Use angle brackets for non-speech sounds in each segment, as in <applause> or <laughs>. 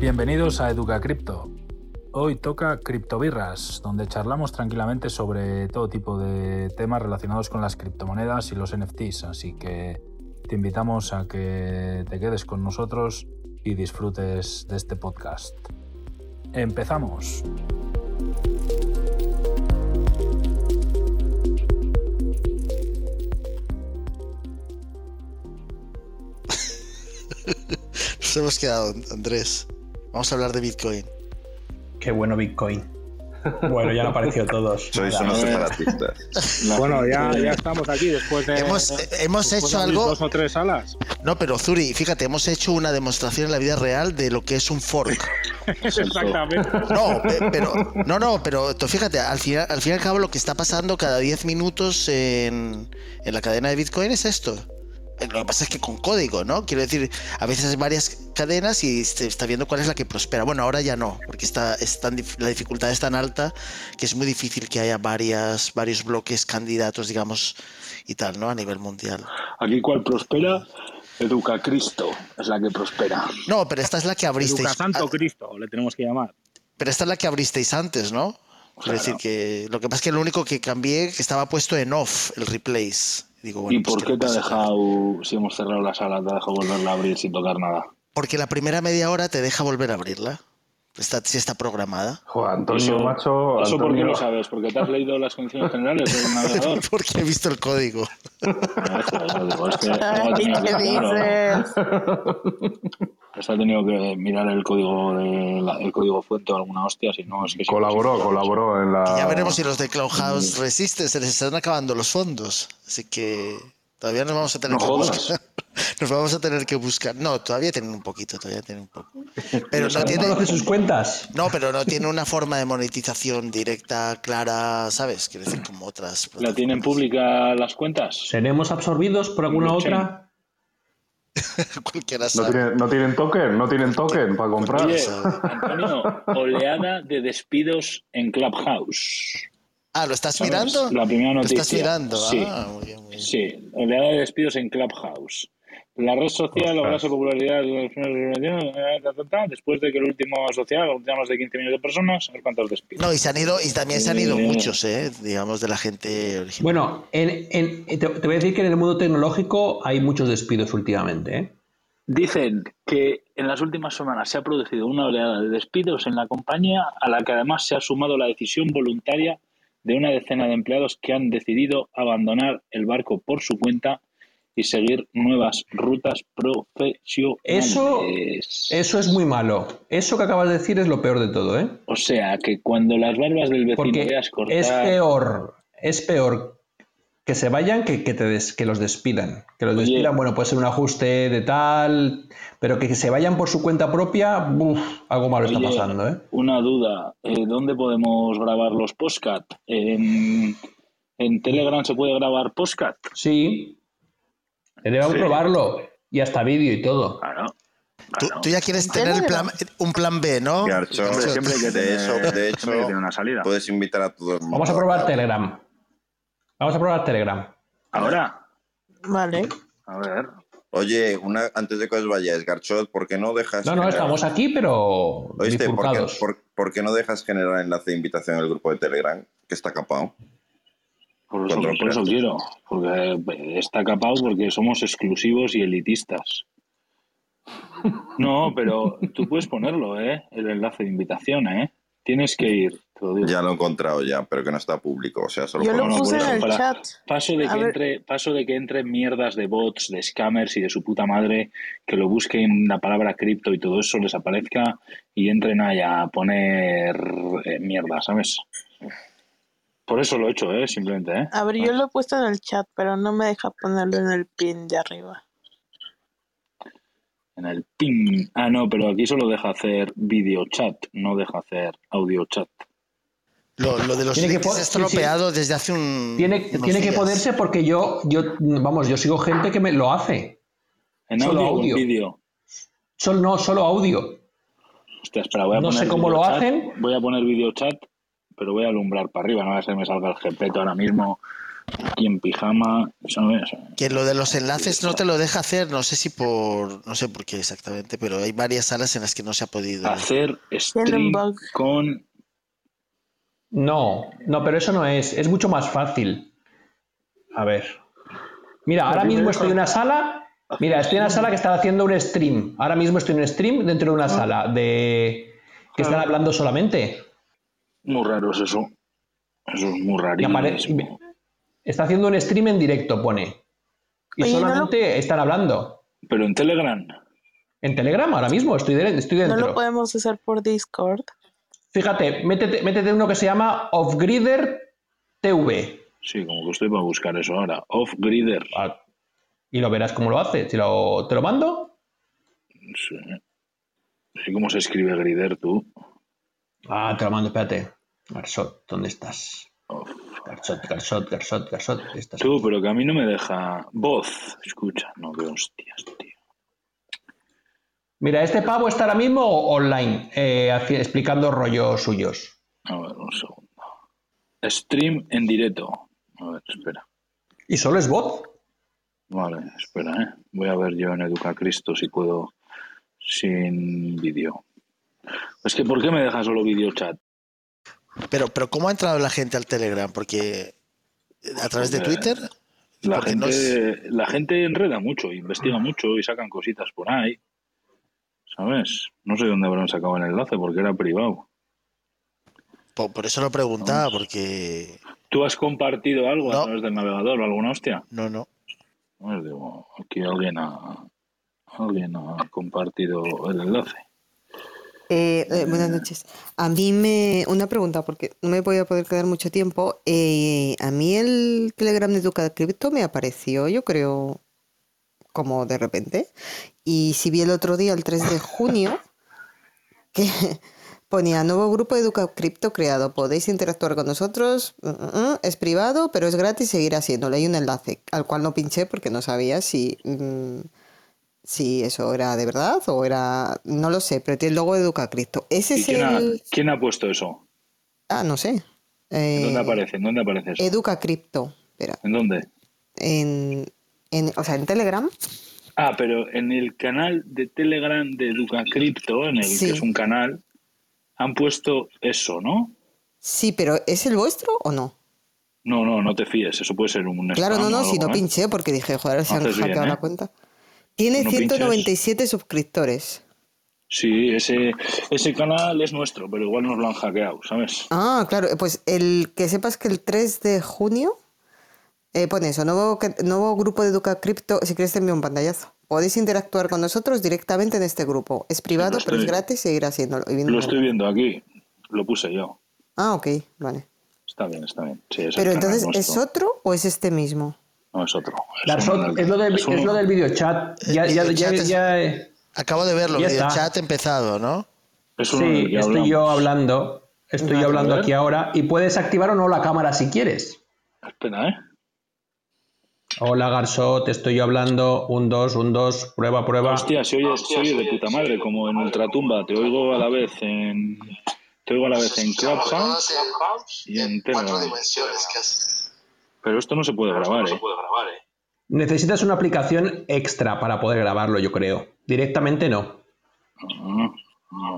Bienvenidos a Educa Cripto. Hoy toca Criptobirras, donde charlamos tranquilamente sobre todo tipo de temas relacionados con las criptomonedas y los NFTs, así que te invitamos a que te quedes con nosotros y disfrutes de este podcast. Empezamos. <laughs> Nos hemos quedado, Andrés. Vamos a hablar de Bitcoin. Qué bueno Bitcoin. Bueno, ya han aparecido todos. Sois unos separatistas. <laughs> Bueno, ya, ya estamos aquí después de. Hemos- hemos después hecho de algo- Dos o tres salas. No, pero Zuri, fíjate, hemos hecho una demostración en la vida real de lo que es un fork. <laughs> Exactamente. No, pe- pero no, no, pero tú fíjate, al final, al fin y al cabo lo que está pasando cada 10 minutos en, en la cadena de Bitcoin es esto. Eh, Lo que pasa es que con código, ¿no? Quiero decir, a veces hay varias cadenas y se está viendo cuál es la que prospera. Bueno, ahora ya no, porque está, es tan la dificultad es tan alta que es muy difícil que haya varias, varios bloques candidatos, digamos, y tal, ¿no? A nivel mundial. Aquí cual prospera, Educa Cristo es la que prospera. No, pero esta es la que abristeis. Educa Santo Cristo, le tenemos que llamar. Pero esta es la que abristeis antes, ¿no? Claro. decir que lo que pasa es que lo único que cambié que estaba puesto en off el replace. Digo, bueno, ¿Y pues por qué te ha dejado, si hemos cerrado la sala, te ha dejado volverla a abrir sin tocar nada? Porque la primera media hora te deja volver a abrirla. Está, sí está programada. Joder, Antonio, Eso- macho. ¿Eso por qué Antonio- lo sabes? ¿Porque te has leído las condiciones generales del <laughs> navegador? Porque he visto el código. Eh, joder, digo, es que algo ha Ay, tenido que- ¿qué claro, dices? Esto ha tenido que mirar el código de la- el código fuente o alguna hostia, si no es que... Colaboró, colaboró en la. Y ya veremos si los de Cloudhouse resisten. Se les están acabando los fondos. Así que todavía nos vamos a tener No que jodas. Nos vamos a tener que buscar. No, todavía tienen un poquito, todavía tienen un poco. Pero no ¿No tiene. conoce sus cuentas? No, pero no tiene una forma de monetización directa, clara, ¿sabes? Quiero decir, como otras. ¿La tienen pública las cuentas? ¿Seremos absorbidos por alguna Blockchain. otra? <laughs> Cualquiera ¿No, sabe. tienen, no tienen token, no tienen token para comprar. Oye. Antonio, oleada de despidos en Clubhouse. Ah, ¿lo estás ¿Sabes? mirando? La primera ¿Lo noticia. estás mirando? Sí. Ah, muy bien, muy bien. Sí, oleada de despidos en Clubhouse. La red social Ostras. lograse popularidad después de que el último social aglutinara más de 15 millones de personas. A ver cuántos despidos. No, y se han ido, y también se han ido Eh. muchos, ¿eh? Digamos, de la gente original. Bueno, en- en- te, te voy a decir que en el mundo tecnológico hay muchos despidos últimamente. ¿eh? Dicen que en las últimas semanas se ha producido una oleada de despidos en la compañía, a la que además se ha sumado la decisión voluntaria de una decena de empleados que han decidido abandonar el barco por su cuenta y seguir nuevas rutas profesionales. Eso, eso es muy malo. Eso que acabas de decir es lo peor de todo, ¿eh? O sea, que cuando las barbas del vecino Porque veas cortar... es peor, es peor que se vayan que, que, te des- que los despidan. Que los Oye. despidan, bueno, puede ser un ajuste de tal, pero que se vayan por su cuenta propia, uf, algo malo está pasando, ¿eh? Una duda, eh, ¿dónde podemos grabar los postcat? ¿En, ¿En Telegram se puede grabar postcat? Sí. Debemos Sí. probarlo. Y hasta vídeo y todo. Claro. Tú, ya quieres ¿En tener el serio? plan, un plan B, ¿no? Garcho, siempre que de, <laughs> tener- eso, de hecho, que una salida. puedes invitar a todo el mundo. Vamos a probar Telegram. Vamos a probar Telegram. Ahora, Vale. a ver. Oye, una, antes de que os vayáis, Garchot, ¿por qué no dejas No, no, generar- estamos aquí, pero Oíste, ¿por qué, bifurcados. por- por qué no dejas generar enlace de invitación en el grupo de Telegram? Que está capado. Por eso, por quiero. Porque está capado porque somos exclusivos y elitistas. No, pero tú puedes ponerlo, ¿eh? El enlace de invitación, ¿eh? Tienes que ir, te lo digo. Ya lo he encontrado ya, pero que no está público. O sea, solo Yo lo podemos puse en por el eso, para- chat. Paso de, A que ver. entre, paso de que entren mierdas de bots, de scammers y de su puta madre, que lo busquen la palabra cripto y todo eso les aparezca y entren ahí a poner eh, mierda, ¿sabes? Por eso lo he hecho, ¿eh? Simplemente, ¿eh? A ver, yo lo he puesto en el chat, pero no me deja ponerlo en el pin de arriba. En el ping. Ah, no, pero aquí solo deja hacer video chat, no deja hacer audio chat. Lo, lo de los Tiene que links po- es sí, sí. estropeado desde hace un. Tiene, unos tiene que poderse porque yo, yo, vamos, yo sigo gente que me lo hace. En Solo audio en vídeo. Solo, no, solo audio. Hostia, espera, voy a No poner sé cómo video lo chat, hacen. Voy a poner video chat, pero voy a alumbrar para arriba, no va a ser que me salga el GPT ahora mismo aquí en pijama. Que lo de los enlaces no te lo deja hacer, no sé si por, no sé por qué exactamente, pero hay varias salas en las que no se ha podido. Hacer stream con... No, no, pero eso no es. Es mucho más fácil. A ver. Mira, ahora mismo estoy en una sala. Mira, estoy en una sala que están haciendo un stream. Ahora mismo estoy en un stream dentro de una sala de que están hablando solamente. Muy raro es eso. Eso es muy rarísimo. Está haciendo un stream en directo, pone. Y Oye, ¿no lo- solamente están hablando. Pero en Telegram. En Telegram ahora mismo, estoy, de- estoy No dentro. lo podemos hacer por Discord. Fíjate, métete, métete uno que se llama Offgrider TV. Sí, como que estoy para buscar eso ahora. Off-Grider. Ah, Y lo verás cómo lo hace. Si lo, ¿Te lo mando? Sí. Sí, ¿Cómo se escribe Grider tú? Ah, te lo mando, espérate. Garsot, ¿dónde estás? Off. Garsot, Garsot, Garsot, Garsot. Estás. Tú, pero que a mí no me deja voz. Escucha, no, que hostias, tío. Mira, este pavo está ahora mismo online, eh, explicando rollos suyos. A ver, un segundo. Stream en directo. A ver, espera. Y solo es voz. Vale, espera, ¿eh? Voy a ver yo en Educa Cristo si puedo sin vídeo. Es que, ¿por qué me deja solo vídeo chat? Pero, pero ¿cómo ha entrado la gente al Telegram? Porque a través de Twitter. La Porque no gente, la gente enreda mucho, investiga mucho y sacan cositas por ahí. ¿Sabes? No sé dónde habrán sacado el enlace porque era privado. Por, por eso lo preguntaba, porque ¿Tú has compartido algo No. a través del navegador o alguna hostia? no, no. Pues digo, aquí alguien ha, alguien ha compartido el enlace. Eh, eh, buenas noches. A mí me... Una pregunta, porque no me voy a poder quedar mucho tiempo. Eh, a mí el Telegram de Duca Crypto me apareció, yo creo, como de repente. Y si vi el otro día, el 3 de junio, <laughs> que ponía nuevo grupo de Duca Crypto creado. Podéis interactuar con nosotros. mm, mm, mm, Es privado, pero es gratis seguir haciéndolo. Hay un enlace al cual no pinché porque no sabía si... mm, si eso era de verdad o era. No lo sé, pero tiene el logo de Educa Cristo. Ese ¿Y es quién ha, el. quién ha puesto eso? Ah, no sé. ¿En Eh, dónde aparece? ¿En dónde aparece eso? Educa Cripto. Espera. ¿En dónde? En, en, o sea, en Telegram. Ah, pero en el canal de Telegram de Educa Crypto, en el Sí. que es un canal, han puesto eso, ¿no? Sí, pero ¿es el vuestro o no? No, no, no te fíes, eso puede ser un Claro, no, no, si no ¿eh? pinché porque dije, joder, se han hackeado la ¿eh? cuenta. Tiene No pinches. 197 suscriptores. Sí, ese, ese canal es nuestro, pero igual nos lo han hackeado, ¿sabes? Ah, claro, pues el que sepas que el 3 de junio eh, pone eso, nuevo, nuevo grupo de Educa Cripto, si quieres te envío un pantallazo. Podéis interactuar con nosotros directamente en este grupo. Es privado, pero es gratis seguir haciéndolo. y Lo estoy viendo aquí, lo puse yo. Ah, ok, vale. Está bien, está bien. Sí, es el Pero entonces, ¿es otro o es este mismo? No, es otro. Es es lo del, es es lo del videochat. Ya, ya, ya, videochat es- ya, eh, Acabo de verlo, Ya el está. chat empezado, ¿no? Sí, estoy yo hablando. Estoy yo hablando a ver. aquí ahora. Y puedes activar o no la cámara si quieres. Espera, ¿eh? Hola Garsot, estoy yo hablando. Un, dos, un, dos. Prueba, prueba. Hostia, se oye, se oye de puta madre, como en Ultratumba. Te oigo a la vez en. Te oigo a la vez en Clubhouse y en Telegram. Pero esto no se puede grabar, ¿eh? Necesitas una aplicación extra para poder grabarlo, yo creo. Directamente no. Ah,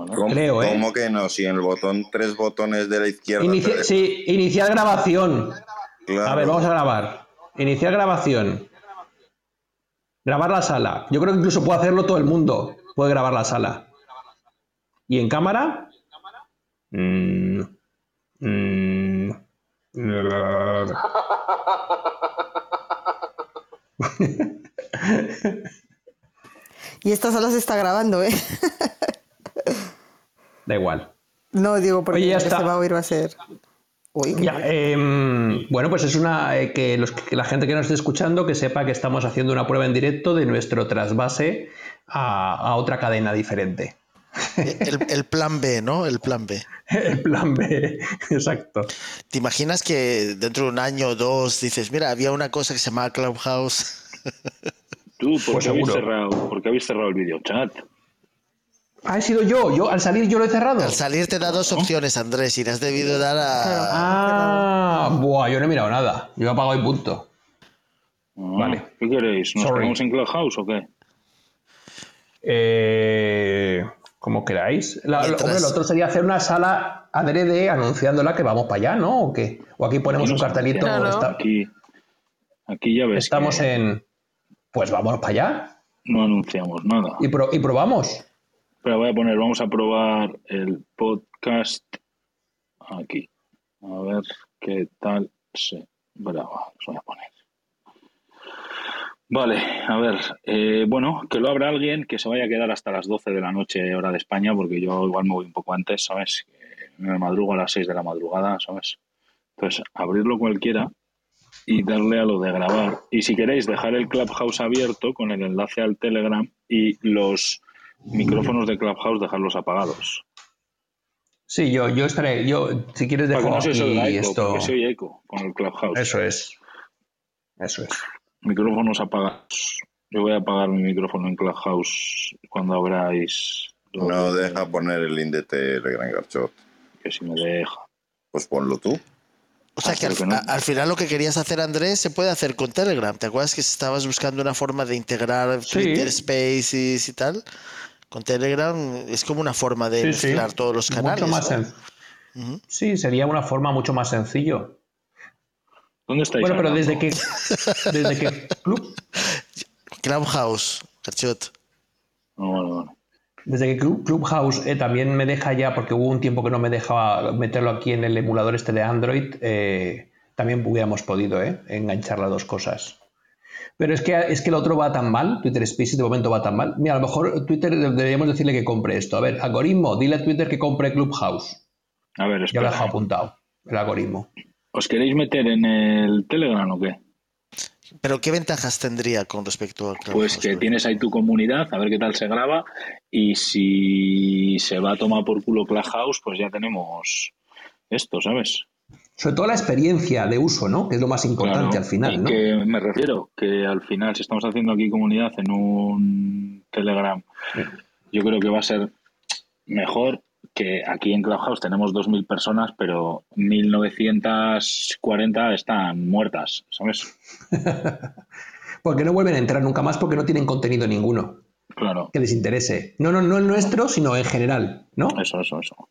vale. ¿Cómo, Creo, ¿eh? cómo que no? Si en el botón, tres botones de la izquierda. Te- sí, iniciar grabación. claro. A ver, vamos a grabar. Iniciar grabación. Grabar la sala. Yo creo que incluso puede hacerlo todo el mundo. Puede grabar la sala. ¿Y en cámara? Mm, mm, Y esta sala se está grabando, ¿eh? Da igual. No, digo, porque Oye, ya está. se va a oír va a ser... Uy, qué- Ya, em, bueno, pues es una eh, que, los, que la gente que nos esté escuchando que sepa que estamos haciendo una prueba en directo de nuestro trasvase a, a otra cadena diferente. El, el plan B, ¿no? El plan B. El plan B, exacto. ¿Te imaginas que dentro de un año o dos dices, mira, había una cosa que se llamaba Clubhouse? Tú, ¿por Pues qué habéis cerrado, por qué habéis cerrado el videochat? Ah, he sido yo. yo. Al salir yo lo he cerrado. Al salir te da dos opciones, Andrés, y le has debido dar a. Ah, buah, yo no he mirado nada. Yo he apagado y punto. Ah, Vale. ¿Qué queréis? ¿Nos Sorry. ponemos en Clubhouse o qué? Eh, como queráis. La- lo- Mientras- hombre, lo otro sería hacer una sala adrede anunciándola que vamos para allá, ¿no? ¿O qué? O aquí ponemos Aquí un cartelito. Claro. está- Aquí, aquí ya ves estamos que en. Pues vámonos para allá no anunciamos nada. y, pro- y probamos. Pero voy a poner, vamos a probar el podcast aquí. A ver qué tal se graba. Os voy a poner. Vale, a ver. eh, bueno, que lo abra alguien que se vaya a quedar hasta las 12 de la noche, hora de España, porque yo igual me voy un poco antes, ¿sabes? Me madrugo a las 6 de la madrugada, ¿sabes? Entonces, abrirlo cualquiera y darle a lo de grabar. Y si queréis, dejar el Clubhouse abierto con el enlace al Telegram y los micrófonos de Clubhouse dejarlos apagados. Sí, yo, yo estaré. Yo, si quieres, dejo no esto. se oye eco con el Clubhouse. Eso es. Eso es. Micrófonos apagados. Yo voy a apagar mi micrófono en Clubhouse cuando abráis. No de- deja poner el link de Telegram, Garchot. Que si me deja. Pues ponlo tú. O sea Ah, que al, pero que no. a- al final lo que querías hacer, Andrés, se puede hacer con Telegram. ¿Te acuerdas que estabas buscando una forma de integrar Sí. Twitter Spaces y tal? Con Telegram es como una forma de Sí, todos los canales. Mucho más ¿no? Sí, sería una forma mucho más sencillo. ¿Dónde estáis? Bueno, pero desde que. Desde que Club, <laughs> Clubhouse, Garchot. No, vale, vale. desde que Club- Clubhouse eh, también me deja ya, porque hubo un tiempo que no me dejaba meterlo aquí en el emulador este de Android, eh, también hubiéramos podido eh, enganchar las dos cosas. Pero es que, es que el otro va tan mal, Twitter Spaces de momento va tan mal. Mira, a lo mejor Twitter de- deberíamos decirle que compre esto. A ver, algoritmo, dile a Twitter que compre Clubhouse. A ver, Ya lo he espera. dejado apuntado, el algoritmo. ¿Os queréis meter en el Telegram o qué? Pero ¿qué ventajas tendría con respecto a Clubhouse? Pues que tienes ahí tu comunidad, a ver qué tal se graba. Y si se va a tomar por culo Clubhouse, pues ya tenemos esto, ¿sabes? Sobre todo la experiencia de uso, ¿no? Que es lo más importante Claro, al final, y ¿no? Que me refiero que al final, si estamos haciendo aquí comunidad en un Telegram, yo creo que va a ser mejor que aquí en Clubhouse tenemos 2.000 personas, pero 1.940 están muertas, ¿sabes? <laughs> Porque no vuelven a entrar nunca más porque no tienen contenido ninguno Claro, que les interese. No, no, no el nuestro, sino en general, ¿no? eso, eso, eso.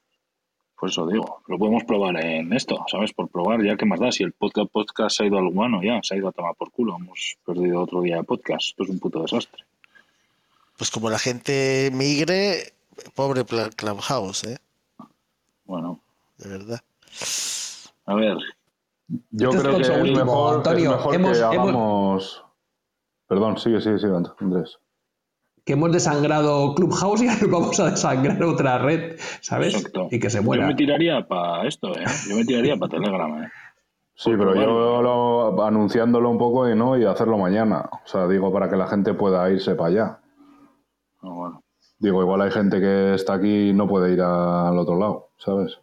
Por eso digo, lo podemos probar en esto, ¿sabes? Por probar, ya que más da, si el podcast, podcast se ha ido al humano, ya, se ha ido a tomar por culo, hemos perdido otro día de podcast, esto es un puto desastre. Pues como la gente migre, pobre Clubhouse, ¿eh? Bueno, De verdad. a ver, Yo Esto es creo que es mejor, Antonio. es mejor Hemos- que hemos- hagamos... Perdón, sigue, sigue, sigue, Andrés. Que hemos desangrado Clubhouse y ahora vamos a desangrar otra red, ¿sabes? Exacto. Y que se Yo muera. me tiraría para esto, ¿eh? Yo me tiraría para Telegram, ¿eh? Sí, pero yo lo- anunciándolo un poco y no y hacerlo mañana. O sea, digo, para que la gente pueda irse para allá. Ah, bueno. Digo, igual hay gente que está aquí y no puede ir al otro lado, ¿sabes?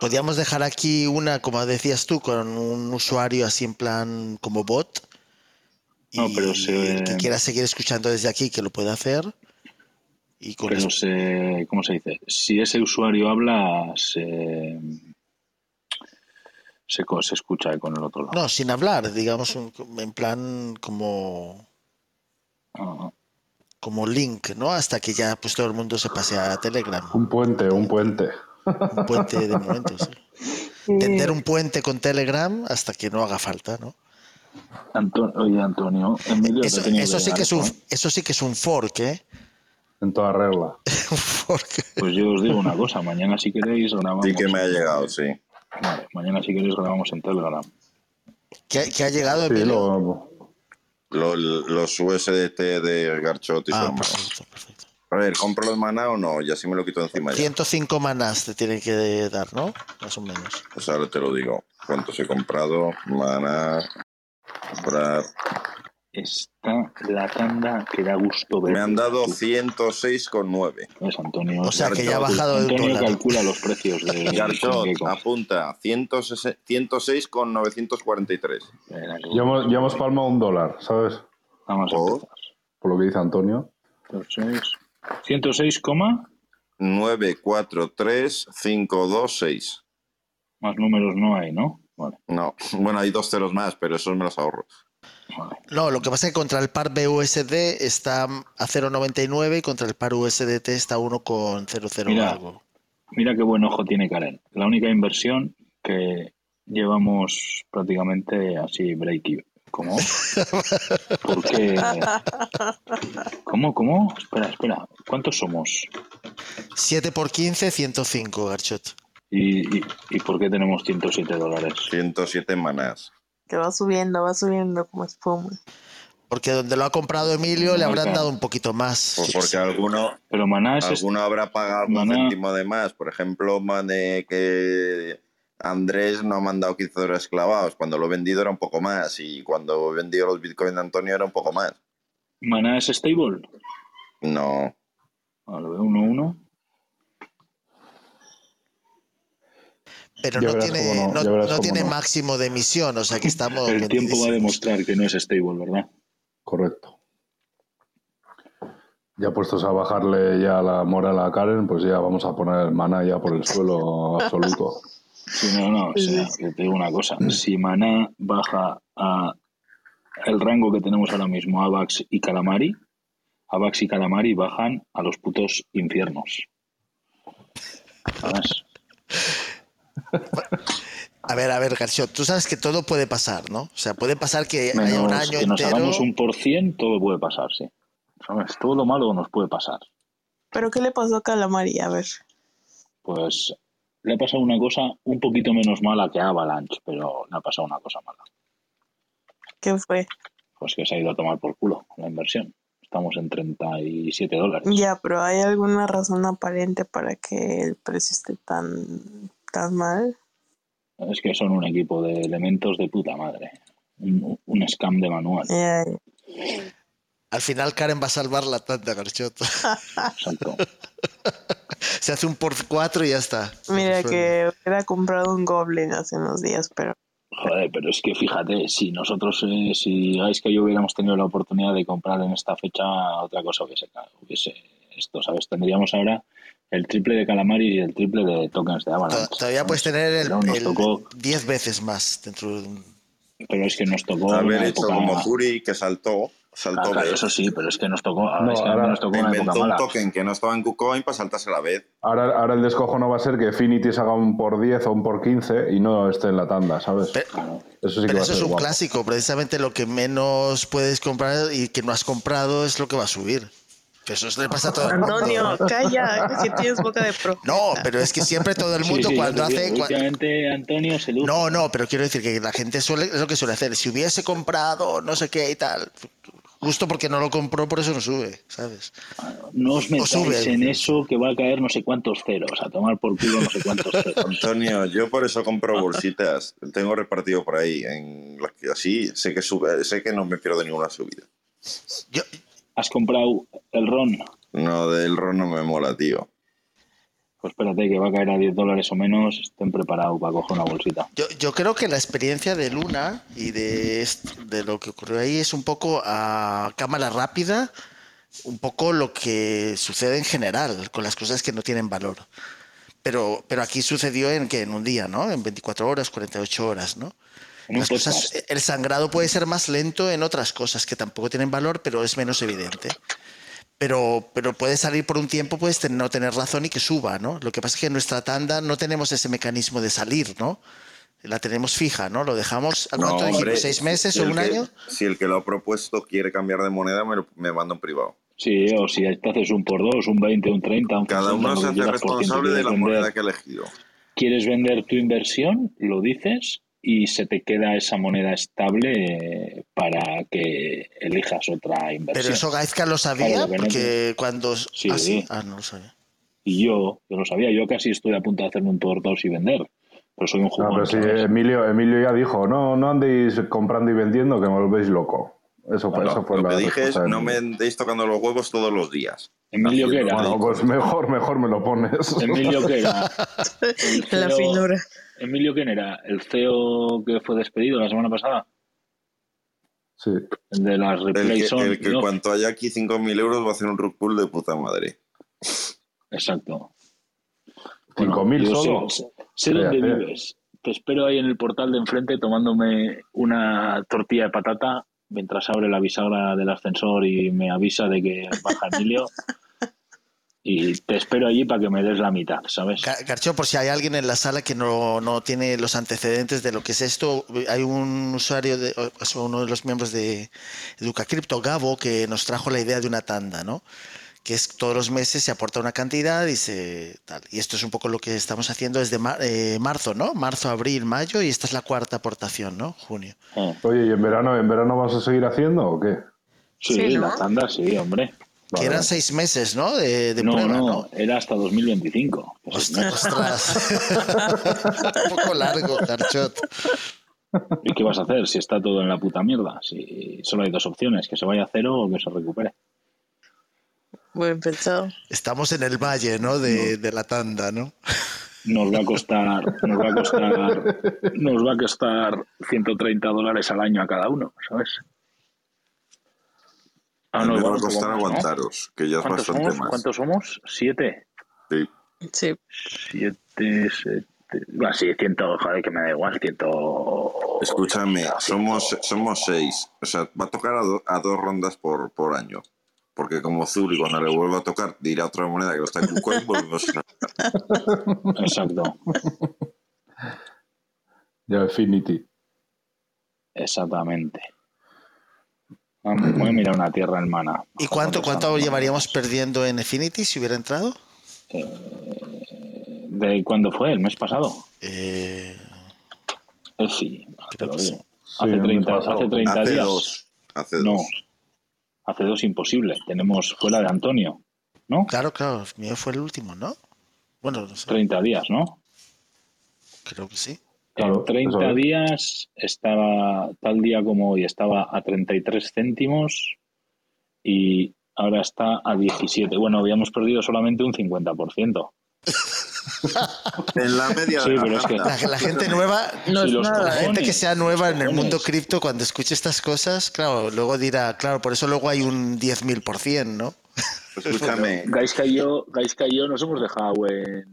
Podríamos dejar aquí una, como decías tú, con un usuario así en plan como bot. Y No, pero se- el que quiera seguir escuchando desde aquí, que lo pueda hacer. Y con Pero eso- se, ¿cómo se dice? Si ese usuario habla, se, se, se escucha ahí con el otro lado. No, sin hablar, digamos, un- en plan como, Ah, como link, ¿no? Hasta que ya pues todo el mundo se pase a Telegram. Un puente, un puente. Un puente de momento, <laughs> sí. Tender un puente con Telegram hasta que no haga falta, ¿no? Anto- oye, Antonio, Eso, eso sí que es un, eso, sí que es un fork, ¿eh? En toda regla. <laughs> Un fork. Pues yo os digo una cosa, mañana si queréis grabamos. Sí que me ha llegado, sí. Vale, mañana si queréis grabamos en Telegram. ¿Qué, qué ha llegado, Sí, lo- Lo- los USDT de Garchot y Ah, son- perfecto, perfecto. A ver, ¿compro los maná o no? Y así me lo quito encima ya. 105 manás te tienen que dar, ¿no? Más o menos. Pues ahora te lo digo. ¿Cuántos he comprado? Maná. Comprar. Está la tanda que da gusto ver. Me han dado 106,9. ¿Ves, Antonio? O sea que ya ha bajado el Antonio dólar. calcula los precios de <laughs> Garchot, apunta. 106 106,943. Espera, que- ya, hemos, ya hemos palmado un dólar, ¿sabes? Vamos a ¿Por? empezar. Por lo que dice Antonio. 106, 106, coma. 9, 4, 3, 5, 2, 6. Más números no hay, ¿no? Vale. No, <laughs> bueno, hay dos ceros más, pero esos me los ahorro. No, lo que pasa es que contra el par BUSD está a 0,99 y contra el par USDT está a 1,00 Mira. algo. Mira qué buen ojo tiene Karen. La única inversión que llevamos prácticamente así break-even. ¿Cómo? <laughs> ¿Por qué? ¿Cómo? ¿Cómo? Espera, espera. ¿Cuántos somos? 7 por 15, 105, Garchot. ¿Y, y, y por qué tenemos 107 dólares? 107 manás. Que va subiendo, va subiendo como espuma. Porque donde lo ha comprado Emilio le habrán dado un poquito más. Pues porque alguno, Pero Maná es... alguno habrá pagado Maná- céntimo de más. Por ejemplo, de que Andrés no ha mandado 15 dólares clavados. Cuando lo he vendido era un poco más. Y cuando he vendido los bitcoins de Antonio era un poco más. ¿Maná es stable? No. Ah, lo veo 1-1. Pero no tiene, no, tiene no. máximo de emisión, o sea que estamos. El tiempo va a demostrar que no es stable, ¿verdad? Correcto. Ya puestos a bajarle ya la moral a Karen, pues ya vamos a poner el maná ya por el suelo <laughs> absoluto. Sí, no, no, o sea, que te digo una cosa. Si Maná baja a el rango que tenemos ahora mismo, Avax y Calamari, Avax y Calamari bajan a los putos infiernos. ¿Sabes? A ver, a ver, Garchot, tú sabes que todo puede pasar, ¿no? O sea, puede pasar que haya un Menos año que nos entero. hagamos un por cien, todo puede pasar, sí. ¿Sabes? Todo lo malo nos puede pasar. ¿Pero qué le pasó a Calamari? A ver. Pues le ha pasado una cosa un poquito menos mala que a Avalanche, pero le ha pasado una cosa mala. ¿Qué fue? Pues que se ha ido a tomar por culo la inversión. Estamos en 37 dólares. Ya, pero ¿hay alguna razón aparente para que el precio esté tan, tan mal? Es que son un equipo de elementos de puta madre. Un, un scam de manual. Al final Karen va a salvar la tanda, Garchot. Exacto. <laughs> Se hace un por cuatro y ya está. Mira que hubiera comprado un Goblin hace unos días, pero Joder, pero es que fíjate, si nosotros, eh, si hagáis que yo hubiéramos tenido la oportunidad de comprar en esta fecha, otra cosa hubiese, hubiese esto, ¿sabes? Tendríamos ahora el triple de Calamari y el triple de tokens de Avalanche. Todavía puedes tener el, el tocó, 10 veces más dentro de un... pero es que nos tocó Haber hecho época... como Zuri que saltó. Saltó claro, eso sí, pero es que nos tocó, No, es que ahora nos tocó una época Inventó un mala. token que no estaba en KuCoin para saltarse a la vez. Ahora, ahora el descojo no va a ser que Finity se haga un por 10 o un por 15 y no esté en la tanda, ¿sabes? Pero, Claro. Eso sí que pero va a eso ser es un guapo. clásico. Precisamente lo que menos puedes comprar y que no has comprado es lo que va a subir. Eso le pasa a todo el mundo. Antonio, calla, que tienes boca de pro. No, pero es que siempre todo el Sí, mundo sí, cuando yo te hace... Últimamente Antonio se luce. No, no, pero quiero decir que la gente suele, es lo que suele hacer. Si hubiese comprado no sé qué y tal, justo porque no lo compró, por eso no sube, ¿sabes? No os metáis sube. en eso que va a caer no sé cuántos ceros, a tomar por culo no sé cuántos <laughs> ceros. Antonio, yo por eso compro bolsitas. Tengo repartido por ahí. En las que así sé que sube, sé que no me pierdo ninguna subida. Yo, ¿Has comprado el ron? No, del ron no me mola, tío. Pues espérate que va a caer a 10 dólares o menos, estén preparados para coger una bolsita. yo, yo creo que la experiencia de Luna y de, de lo que ocurrió ahí es un poco a cámara rápida, un poco lo que sucede en general con las cosas que no tienen valor. Pero, pero aquí sucedió en que en un día, ¿no? En 24 horas, 48 horas, ¿no? En un Las cosas, podcast. el sangrado puede ser más lento en otras cosas que tampoco tienen valor, pero es menos evidente. Pero, pero puede salir por un tiempo, puedes ten- no tener razón y que suba, ¿no? Lo que pasa es que en nuestra tanda no tenemos ese mecanismo de salir, ¿no? La tenemos fija, ¿no? Lo dejamos, ¿a No, cuánto hombre, ¿Seis meses si o un que- año? Si el que lo ha propuesto quiere cambiar de moneda, me, lo- me manda un privado. Sí, o si te haces un por dos, un 20, un 30, un Cada 60, uno se hace responsable de la vender. moneda que ha elegido. Quieres vender tu inversión, lo dices y se te queda esa moneda estable eh, para que elijas otra inversión. Pero eso Gaizka lo sabía, Claro, no porque cuando... Sí. Ah, sí. Ah, no lo sabía. Y yo, yo lo sabía, yo casi estoy a punto de hacerme un por dos y vender, pero soy un No, jugón. pero sí. Emilio, Emilio ya dijo, no, no andéis comprando y vendiendo que me volvéis loco. Eso, fue- No, eso fue lo la que dije es, no me Emilio. andéis tocando los huevos todos los días. Emilio, ¿qué era? Bueno, pues mejor, mejor me lo pones. <laughs> Emilio, ¿qué era? <laughs> El La CEO finura. Emilio, ¿quién era? ¿El CEO que fue despedido la semana pasada? Sí. El de las El replay que, zone, el que ¿no? cuanto haya aquí 5.000 euros va a hacer un rug pull de puta madre. Exacto. 5.000 yo solo. Sé, dónde vives. Te espero ahí en el portal de enfrente tomándome una tortilla de patata mientras abre la bisagra del ascensor y me avisa de que baja Emilio. <laughs> y te espero allí para que me des la mitad, ¿sabes? Garcho, por si hay alguien en la sala que no, no tiene los antecedentes de lo que es esto, hay un usuario, de, o sea, uno de los miembros de Educa Crypto, Gabo, que nos trajo la idea de una tanda, ¿no? Que es todos los meses se aporta una cantidad y se tal. Y esto es un poco lo que estamos haciendo desde mar- eh, marzo, ¿no? Marzo, abril, mayo y esta es la cuarta aportación, ¿no? Junio. Eh, Oye, ¿y en verano, en verano vas a seguir haciendo o qué? sí, Sí, ¿no? la tanda, sí, hombre. Que eran seis meses, ¿no? De, de no, prueba, no, ¿no? era hasta 2025. Ostras, ostras. <laughs> <laughs> un poco largo, Garchot. ¿Y qué vas a hacer si está todo en la puta mierda? Si solo hay dos opciones, que se vaya a cero o que se recupere. Buen pensado. Estamos en el valle, ¿no? De, de la tanda, ¿no? Nos va a costar, nos va a costar, nos va a costar 130 dólares al año a cada uno, ¿sabes? Ah, no, me va a costar aguantaros, que ya es ¿Cuántos bastante somos? más. ¿Cuántos somos? ¿Siete? Sí. Sí. Siete, siete... Va, sí, ciento, joder, que me da igual, ciento... Escúchame, ciento- somos, somos seis. O sea, va a tocar a, do- a dos rondas por, por año. Porque como Zuri, cuando le vuelva a tocar, dirá otra moneda que lo está en KuCoin, volvemos a... Exacto, Ya Infinity. exactamente. Vamos, Voy a mirar una tierra hermana. ¿Y cuánto, cuánto llevaríamos perdiendo en Affinity si hubiera entrado? ¿De cuándo fue? ¿El mes pasado? Eh, Eh, sí, te lo digo. Sí, Hace el mes 30, pasado. hace 30 Hace días. dos. Hace No, dos. Hace dos imposible. Tenemos fuera de Antonio, ¿no? claro, claro, el mío fue el último, ¿no? Bueno, no sé, 30 días, ¿no? creo que sí. Claro, en 30 eso es. días estaba, tal día como hoy, estaba a 33 céntimos y ahora está a 17. Bueno, habíamos perdido solamente un 50%. <laughs> En la media Sí, pero es que-. La, la gente nueva, No es nada, la gente que sea nueva en el mundo cripto, cuando escuche estas cosas, claro, luego dirá, claro, por eso luego hay un 10.000%, ¿no? Escúchame, Gaiska y yo, Gaiska y yo nos hemos dejado en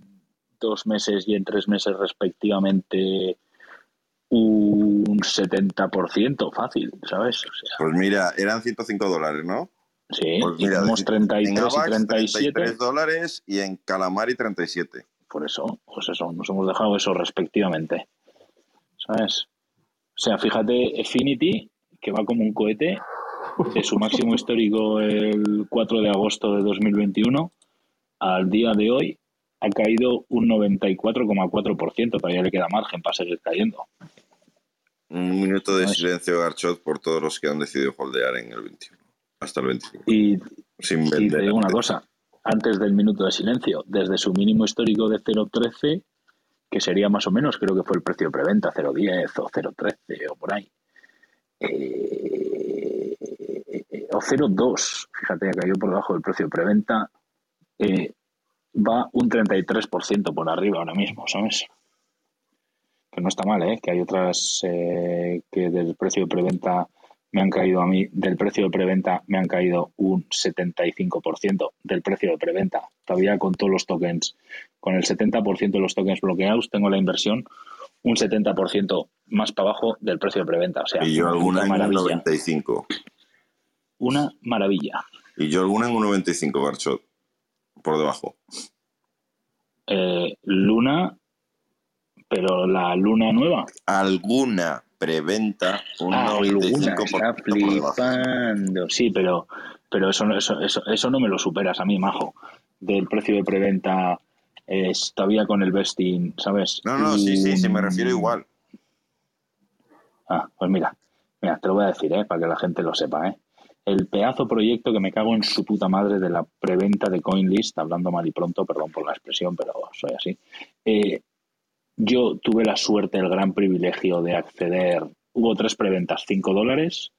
dos meses y en tres meses respectivamente un 70% fácil, ¿sabes? O sea, pues mira, eran 105 dólares, ¿no? sí, Pues y mira, tenemos en 33 y Avax 37. 33 dólares y en Calamari 37. Por eso, pues eso, nos hemos dejado eso respectivamente. ¿Sabes? O sea, fíjate, Affinity, que va como un cohete, <laughs> de su máximo histórico el 4 de agosto de 2021, al día de hoy ha caído un 94,4%, todavía le queda margen para seguir cayendo. Un minuto de silencio, Garchot, por todos los que han decidido holdear en el 21. Hasta el 25. Y, Sin y te vender. digo una cosa, antes del minuto de silencio, desde su mínimo histórico de 0,13, que sería más o menos, creo que fue el precio de preventa, 0,10 o 0,13 o por ahí, eh, o 0,2, fíjate, cayó por debajo del precio de preventa, eh, va un 33% por arriba ahora mismo, ¿sabes? Que no está mal, ¿eh? Que hay otras eh, que del precio de preventa me han caído a mí, del precio de preventa me han caído un 75% del precio de preventa. Todavía con todos los tokens, con el 70% de los tokens bloqueados, tengo la inversión un 70% más para abajo del precio de preventa. O sea, Y yo una alguna en un maravilla. 95. Una maravilla. Y yo alguna en un 95, Garchot. Por debajo. Eh, Luna, pero la Luna nueva. Alguna preventa, un Ah, 95% está por flipando. Sí, pero, pero eso, no- eso, eso, eso no me lo superas a mí, majo. Del precio de preventa es todavía con el vesting, ¿sabes? No, no, sí, sí, sí, me refiero igual. Ah, pues mira, mira, te lo voy a decir, ¿eh? Para que la gente lo sepa, ¿eh? El pedazo proyecto que me cago en su puta madre de la preventa de CoinList, hablando mal y pronto, perdón por la expresión, pero soy así. Eh, yo tuve la suerte, el gran privilegio de acceder. Hubo tres preventas, 5 dólares,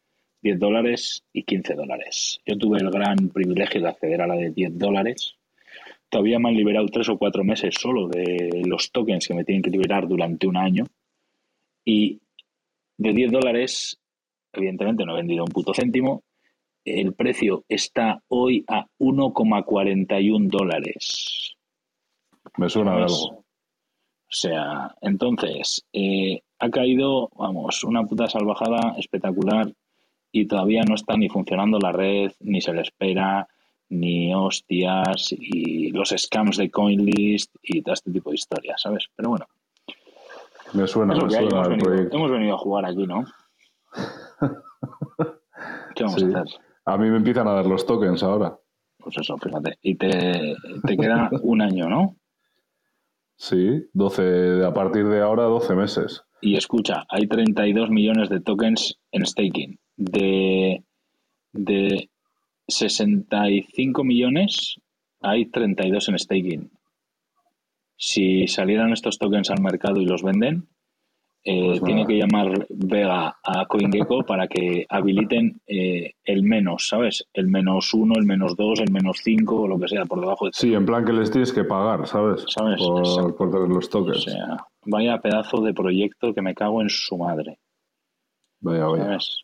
10 dólares y 15 dólares. Yo tuve el gran privilegio de acceder a la de 10 dólares. Todavía me han liberado tres o cuatro meses solo de los tokens que me tienen que liberar durante un año. Y de 10 dólares, evidentemente no he vendido un puto céntimo. el precio está hoy a 1,41 dólares. Me suena de algo. O sea, entonces, eh, ha caído, vamos, una puta salvajada espectacular y todavía no está ni funcionando la red, ni se le espera, ni hostias, y los scams de CoinList y todo este tipo de historias, ¿sabes? Pero bueno, Me suena, me suena hemos venido, proyecto. hemos venido a jugar aquí, ¿no? <laughs> ¿Qué vamos Sí. a hacer? A mí me empiezan a dar los tokens ahora. Pues eso, fíjate. Y te, te queda un año, ¿no? Sí, 12, a partir de ahora 12 meses. Y escucha, hay 32 millones de tokens en staking. De, de 65 millones, hay 32 en staking. Si salieran estos tokens al mercado y los venden, eh, Pues tiene que llamar Vega a CoinGecko para que habiliten eh, el menos, ¿sabes? El menos uno, el menos dos, el menos cinco o lo que sea por debajo de Sí, en plan que les tienes que pagar, ¿sabes? ¿Sabes? Por, tener los O tokens. sea, vaya pedazo de proyecto que me cago en su madre. Vaya, vaya. ¿sabes?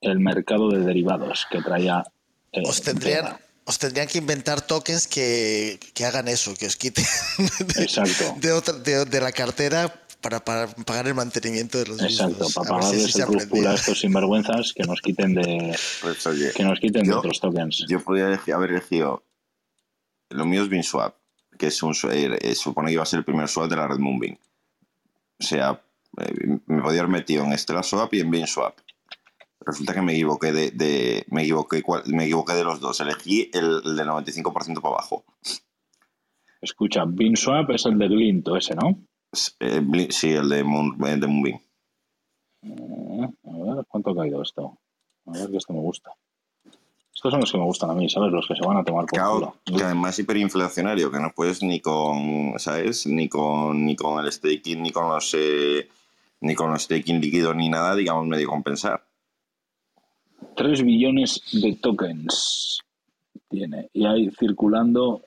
El mercado de derivados que traía. eh, Os tendrían, Vega. os tendrían que inventar tokens que, que hagan eso, que os quiten <laughs> de, Exacto. de otra, de, de la cartera para, para pagar el mantenimiento de los Exacto, mismos. para si pagarles aprendía. a estos sinvergüenzas que nos quiten de Pues oye, que nos quiten de Yo- otros tokens. yo podría elegir- haber elegido. Lo mío es BeanSwap, que es un, swa- eh, supone que iba a ser el primer swap de la red Moonbeam. O sea, eh, me podía haber metido en Stellar Swap y en BeanSwap. Resulta que me equivoqué de, de- me equivoqué cuál- me equivoqué de los dos. Elegí el, el del 95% para abajo. Escucha, BeanSwap es el de Glinto ese, ¿no? Eh, sí, el de, Moon, eh, de Moonbeam. Eh, A ver, ¿cuánto ha caído esto? A ver, que esto me gusta. Estos son los que me gustan a mí, ¿sabes? Los que se van a tomar por culo. que además es hiperinflacionario, que no puedes ni con, ¿sabes? Ni con, ni con el staking, ni con los, eh, ni con los staking líquidos, ni nada, digamos, medio compensar. 3 billones de tokens tiene. Y hay circulando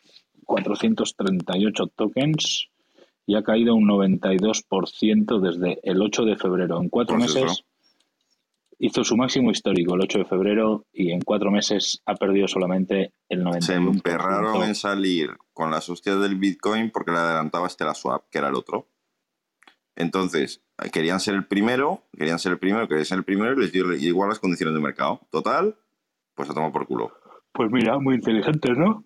438 tokens y ha caído un 92% desde el 8 de febrero. En cuatro Pues eso. meses hizo su máximo histórico el 8 de febrero y en cuatro meses ha perdido solamente el 91%. Se emperraron en salir con las hostias del Bitcoin porque le adelantaba Stellar Swap, que era el otro. Entonces, querían ser el primero, querían ser el primero, querían ser el primero y les dio igual las condiciones de mercado. Total, pues a tomar por culo. Pues mira, muy inteligentes, ¿no?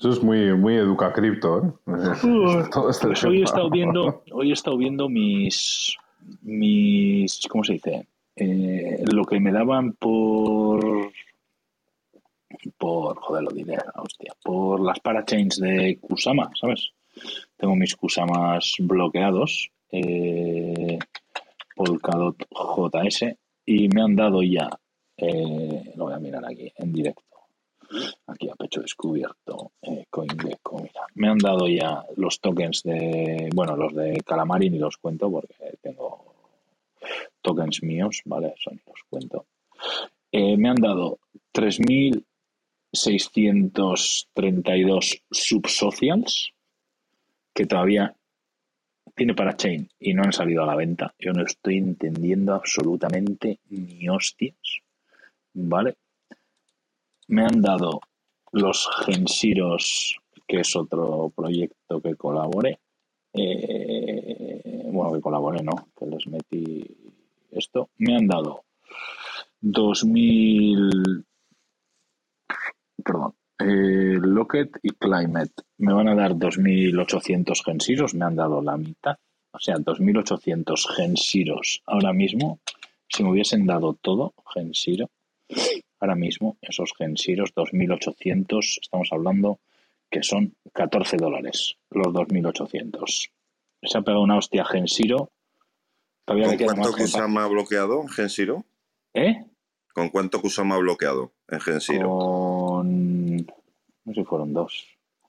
Eso es muy, muy educacripto, ¿eh? <laughs> Este Pues hoy he estado viendo, <laughs> hoy he estado viendo mis, mis, ¿cómo se dice? Eh, lo que me daban por, por, joder, lo diré, hostia, por las parachains de Kusama, ¿sabes? Tengo mis Kusamas bloqueados, eh, Polkadot JS, y me han dado ya, eh, lo voy a mirar aquí en directo, aquí a pecho descubierto, eh, CoinGecko, me han dado ya los tokens de, bueno, los de Calamari ni los cuento porque tengo tokens míos, ¿vale? Eso ni los cuento. Eh, me han dado 3.632 subsocials que todavía tiene para chain y no han salido a la venta. Yo no estoy entendiendo absolutamente ni hostias, ¿vale? Me han dado los Gensiros, que es otro proyecto que colaboré. Eh, bueno, que colaboré, no, que les metí esto. Me han dado 2000. Perdón. Eh, Locket y Climate. Me van a dar 2.800 Gensiros, me han dado la mitad. O sea, 2.800 Gensiros ahora mismo. Si me hubiesen dado todo, Gensiro, ahora mismo esos Gensiros 2.800, estamos hablando que son 14 dólares los 2.800. Se ha pegado una hostia Gensiro. Todavía ¿Con cuánto Kusama ha bloqueado en Gensiro? ¿Eh? ¿Con cuánto Kusama ha bloqueado en Gensiro? Con... No sé si fueron dos.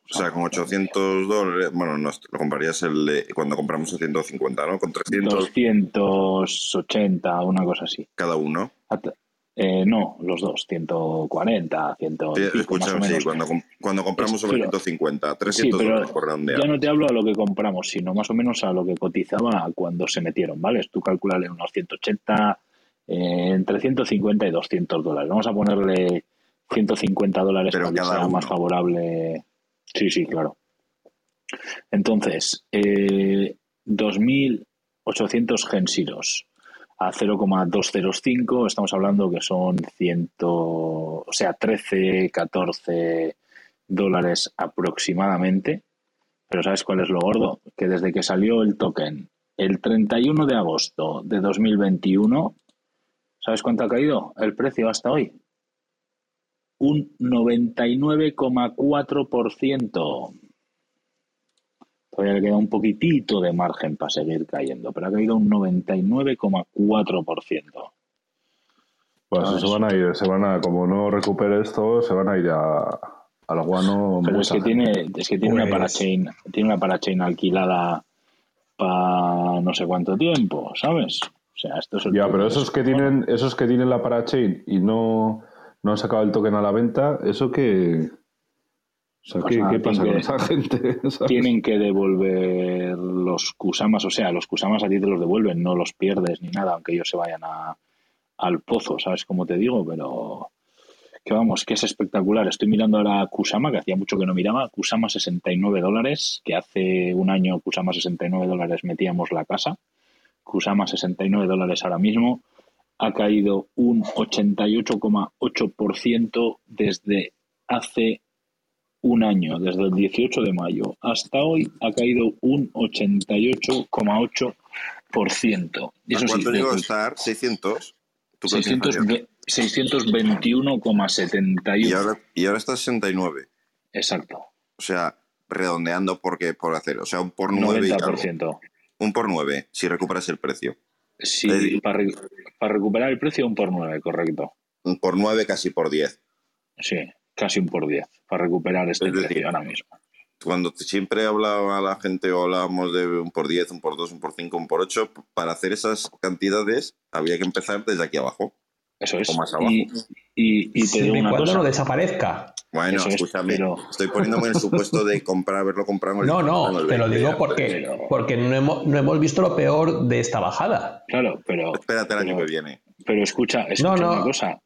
O sea, con 800 dólares, bueno, no, lo comprarías el de- cuando compramos a 150, ¿no? Con 300 280, una cosa así. cada uno. Eh, no, los dos, 140, 100 y Sí, pico, más o escúchame, sí, cuando, cuando compramos sobre pero- 150, Sí, 300 pero dólares por redondear. ya no te hablo a lo que compramos, sino más o menos a lo que cotizaba cuando se metieron, ¿vale? Tú calculale unos 180, eh, entre 150 y 200 dólares. Vamos a ponerle 150 dólares Pero para que sea uno. más favorable. Sí, sí, claro. Entonces, eh, 2.800 gensiros a 0,205, estamos hablando que son 100, o sea, 13, 14 dólares aproximadamente. Pero ¿sabes cuál es lo gordo? Que desde que salió el token el 31 de agosto de 2021, ¿sabes cuánto ha caído el precio hasta hoy? Un 99,4%. Todavía le queda un poquitito de margen para seguir cayendo, pero ha caído un 99,4%. Pues Ah, se van a ir, se van a, como no recupere esto, se van a ir a, al guano. Pero es que tiene, es que tiene una Pues- parachain, tiene una parachain alquilada para no sé cuánto tiempo, ¿sabes? O sea, esto es el Ya, pero esos eso. que tienen, esos que tienen la parachain y no, no han sacado el token a la venta, eso que. O sea, ¿qué, nada, qué pasa con tienen esa gente? <laughs> ¿sabes? Tienen que devolver los Kusamas, o sea, los Kusamas a ti te los devuelven, no los pierdes ni nada, aunque ellos se vayan a, al pozo, ¿sabes cómo te digo? Pero que vamos, que es espectacular. Estoy mirando ahora Kusama, que hacía mucho que no miraba, Kusama 69 dólares, que hace un año Kusama 69 dólares metíamos la casa. Kusama 69 dólares ahora mismo, ha caído un 88,8% desde hace un año, desde el 18 de mayo hasta hoy, ha caído un 88,8%. Y ¿A eso sí, cuánto llegó a estar? ¿600? ¿Tú qué 600 piensas, ve- 621,71. Y ahora, y ahora está 69. Exacto. O sea, redondeando porque por hacer. O sea, un por 9 y algo. 90%. Un por 9, si recuperas el precio. Sí, para, para recuperar el precio, un por 9, correcto. Un por 9, casi por 10. Sí, casi un por 10, para recuperar este Es decir, precio ahora mismo. Cuando siempre hablaba la gente o hablábamos de un por 10, un por 2, un por 5, un por 8, para hacer esas cantidades había que empezar desde aquí abajo. Eso es. O más abajo. Y, y, y te digo una cosa. no desaparezca. Bueno, Eso es, escúchame, pero- estoy poniéndome en el supuesto de comprar, haberlo comprado. en el- No, no, el te lo 20, digo porque, pero- porque no, hemos, no hemos visto lo peor de esta bajada. Claro, pero. Espérate el año pero- que viene. Pero escucha, escucha No, no. una cosa.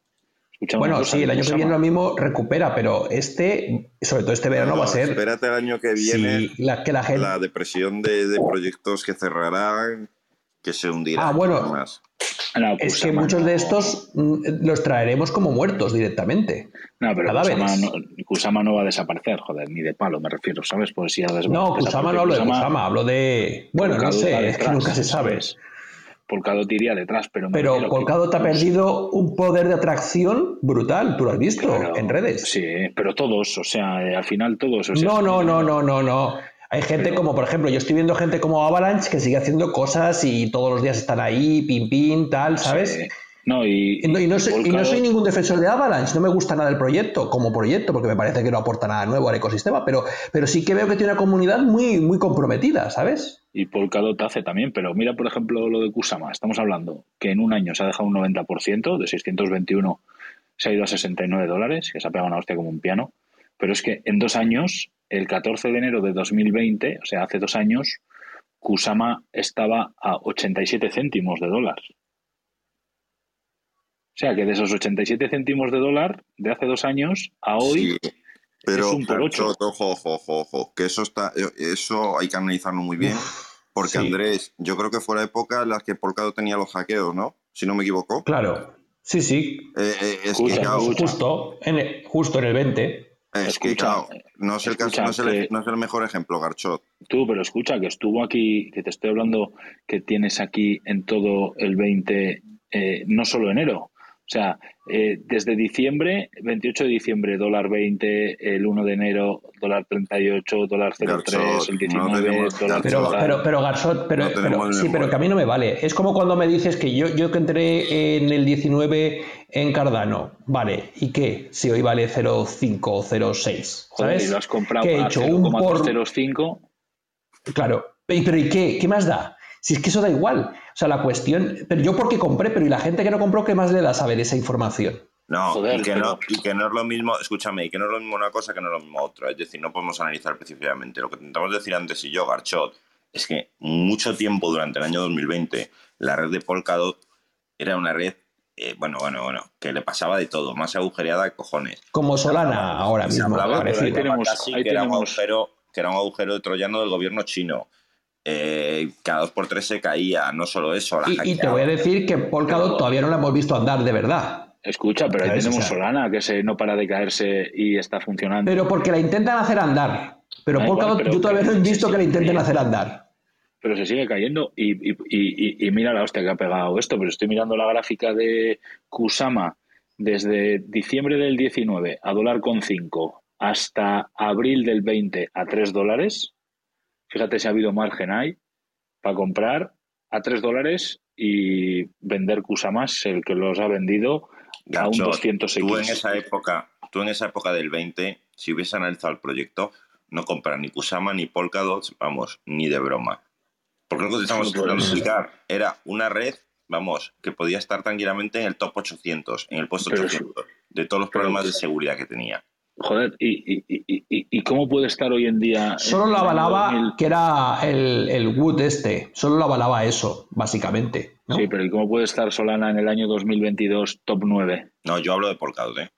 Bueno, sí, el año que viene lo mismo recupera, pero este, sobre todo este verano, No, va a ser Espérate el año que viene. la, que la gente... la depresión de, de proyectos que cerrarán, que se hundirán. Ah, bueno. No, Es que muchos no- de estos mm, los traeremos como muertos directamente. No, pero. Kusama no, Kusama no va a desaparecer, joder, ni de palo me refiero, ¿sabes? Pues si ya No, Kusama no hablo de Kusama, hablo de... Bueno, no sé, es que nunca se sabe. ¿sabes? Polkadot iría detrás, pero Pero refiero que- ha perdido un poder de atracción brutal, tú lo has visto Claro, en redes. Sí, pero todos, o sea, eh, al final todos. O sea, No, no, no, no, no, no. Hay gente Pero- como, por ejemplo, yo estoy viendo gente como Avalanche que sigue haciendo cosas y todos los días están ahí, pim, pim, tal, ¿sabes? Sí. No, y, Y no, y no soy, y no Polkadot- soy ningún defensor de Avalanche, no me gusta nada el proyecto, como proyecto, porque me parece que no aporta nada nuevo al ecosistema, pero, pero sí que veo que tiene una comunidad muy, muy comprometida, ¿sabes? Y Polkadot hace también, pero mira, por ejemplo, lo de Kusama. Estamos hablando que en un año se ha dejado un 90%, de 621 se ha ido a 69 dólares, que se ha pegado una hostia como un piano. Pero es que en dos años, el 14 de enero de 2020, o sea, hace dos años, Kusama estaba a 87 céntimos de dólar. O sea, que de esos 87 céntimos de dólar de hace dos años a hoy, Sí, pero es un por ocho. Ojo, ojo, ojo, ojo, que eso está, eso hay que analizarlo muy bien, porque sí. Andrés, yo creo que fue la época en la que Polkadot tenía los hackeos, ¿no? Si no me equivoco. Claro. Sí, sí. Eh, eh, es Escucha, que, claro. Justo en el, justo en el 20. es que, escucha, claro, no es, el caso- escucha no es el, que- no es el mejor ejemplo, Garchot. Tú, pero escucha, que estuvo aquí, que te estoy hablando que tienes aquí en todo el 20, eh, no solo enero. O sea, eh, desde diciembre, 28 de diciembre, dólar 20, el 1 de enero, dólar 38, dólar 03, Garchot, el no 19, tenemos- dólar Pero, pero, pero Garzón, pero, No pero- sí, pero que a mí no me vale. Es como cuando me dices que yo, yo que entré en el 19 en Cardano, vale, ¿y qué? Si hoy vale 0,5 o 0,6, Joder, ¿sabes? y lo has comprado Que he hecho un por... 0,205. Claro, ¿Y- pero ¿y qué? ¿Qué más da? Si es que eso da igual. O sea, la cuestión... Pero yo porque compré, pero ¿y la gente que no compró qué más le da saber esa información? No, Joder, y, que pero- no, y que no es lo mismo, escúchame, y que no es lo mismo una cosa que no es lo mismo otra. Es decir, no podemos analizar específicamente. Lo que intentamos decir antes y yo, Garchot, es que mucho tiempo durante el año 2020 la red de Polkadot era una red eh, bueno, bueno, bueno, que le pasaba de todo, más agujereada que cojones. Como Solana ahora mismo. hablaba de que, tenemos- ahí que era un agujero, que era un agujero de troyano del gobierno chino. Eh, cada dos por tres se caía, no solo eso, la Y, y te voy a decir que Polkadot todavía no la hemos visto andar de verdad. Escucha, pero ahí tenemos O sea- Solana, que se no para de caerse y está funcionando. Pero porque la intentan hacer andar. Pero igual, Polkadot pero yo todavía no he visto sí, que la intenten sí. hacer andar. pero se sigue cayendo y, y- y- y- y mira la hostia que ha pegado esto, pero estoy mirando la gráfica de Kusama desde diciembre del 19 a dólar con 5 hasta abril del 20 a 3 dólares. Fíjate si ha habido margen ahí para comprar a 3 dólares y vender Kusamas, el que los ha vendido a un Garchot, 200 tú en esa época, tú en esa época del 20, si hubiese analizado el proyecto, no compras ni Kusama ni Polkadot, vamos, ni de broma. Porque lo que te estamos intentando explicar era una red, vamos, que podía estar tranquilamente en el top 800, en el puesto Pero 800, de todos los problemas de seguridad que tenía. Joder, ¿y, y, y, y- cómo puede estar hoy en día? Solo lo avalaba 2000? que era el, el Wood este. Solo lo avalaba eso, básicamente. ¿no? Sí, pero ¿y cómo puede estar Solana en el año 2022 top 9? No, yo hablo de Polkadot, ¿eh?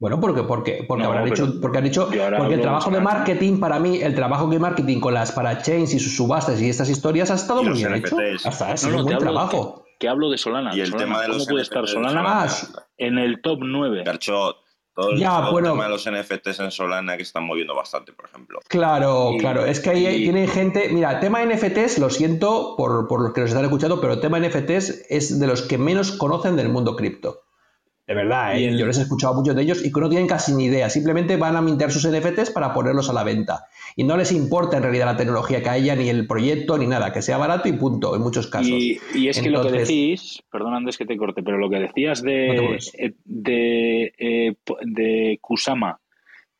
Bueno, porque, porque, porque No, habrán hecho, porque han hecho, porque el trabajo de marketing para mí, el trabajo de marketing con las parachains y sus subastas y estas historias ha estado muy bien hecho. Hasta ha No, sido no, un buen hablo, trabajo. que, que hablo de Solana. Y el Solana, tema de ¿Cómo puede estar Solana Solana. en el top 9? Garchot, todo el, Ya, todo el bueno. tema de los NFTs en Solana que están moviendo bastante, por ejemplo. Claro, Y- claro. Es que ahí y- tienen gente. Mira, tema NFTs, lo siento por, por los que nos están escuchando, pero tema NFTs es de los que menos conocen del mundo cripto. De verdad, ¿eh? Yo les he escuchado a muchos de ellos y que no tienen casi ni idea. Simplemente van a mintear sus NFTs para ponerlos a la venta. Y no les importa en realidad la tecnología que haya, ni el proyecto, ni nada. Que sea barato y punto, en muchos casos. Y, y es que lo que decís, perdón Andrés que te corte, pero lo que decías No de, eh, de, eh, po- de Kusama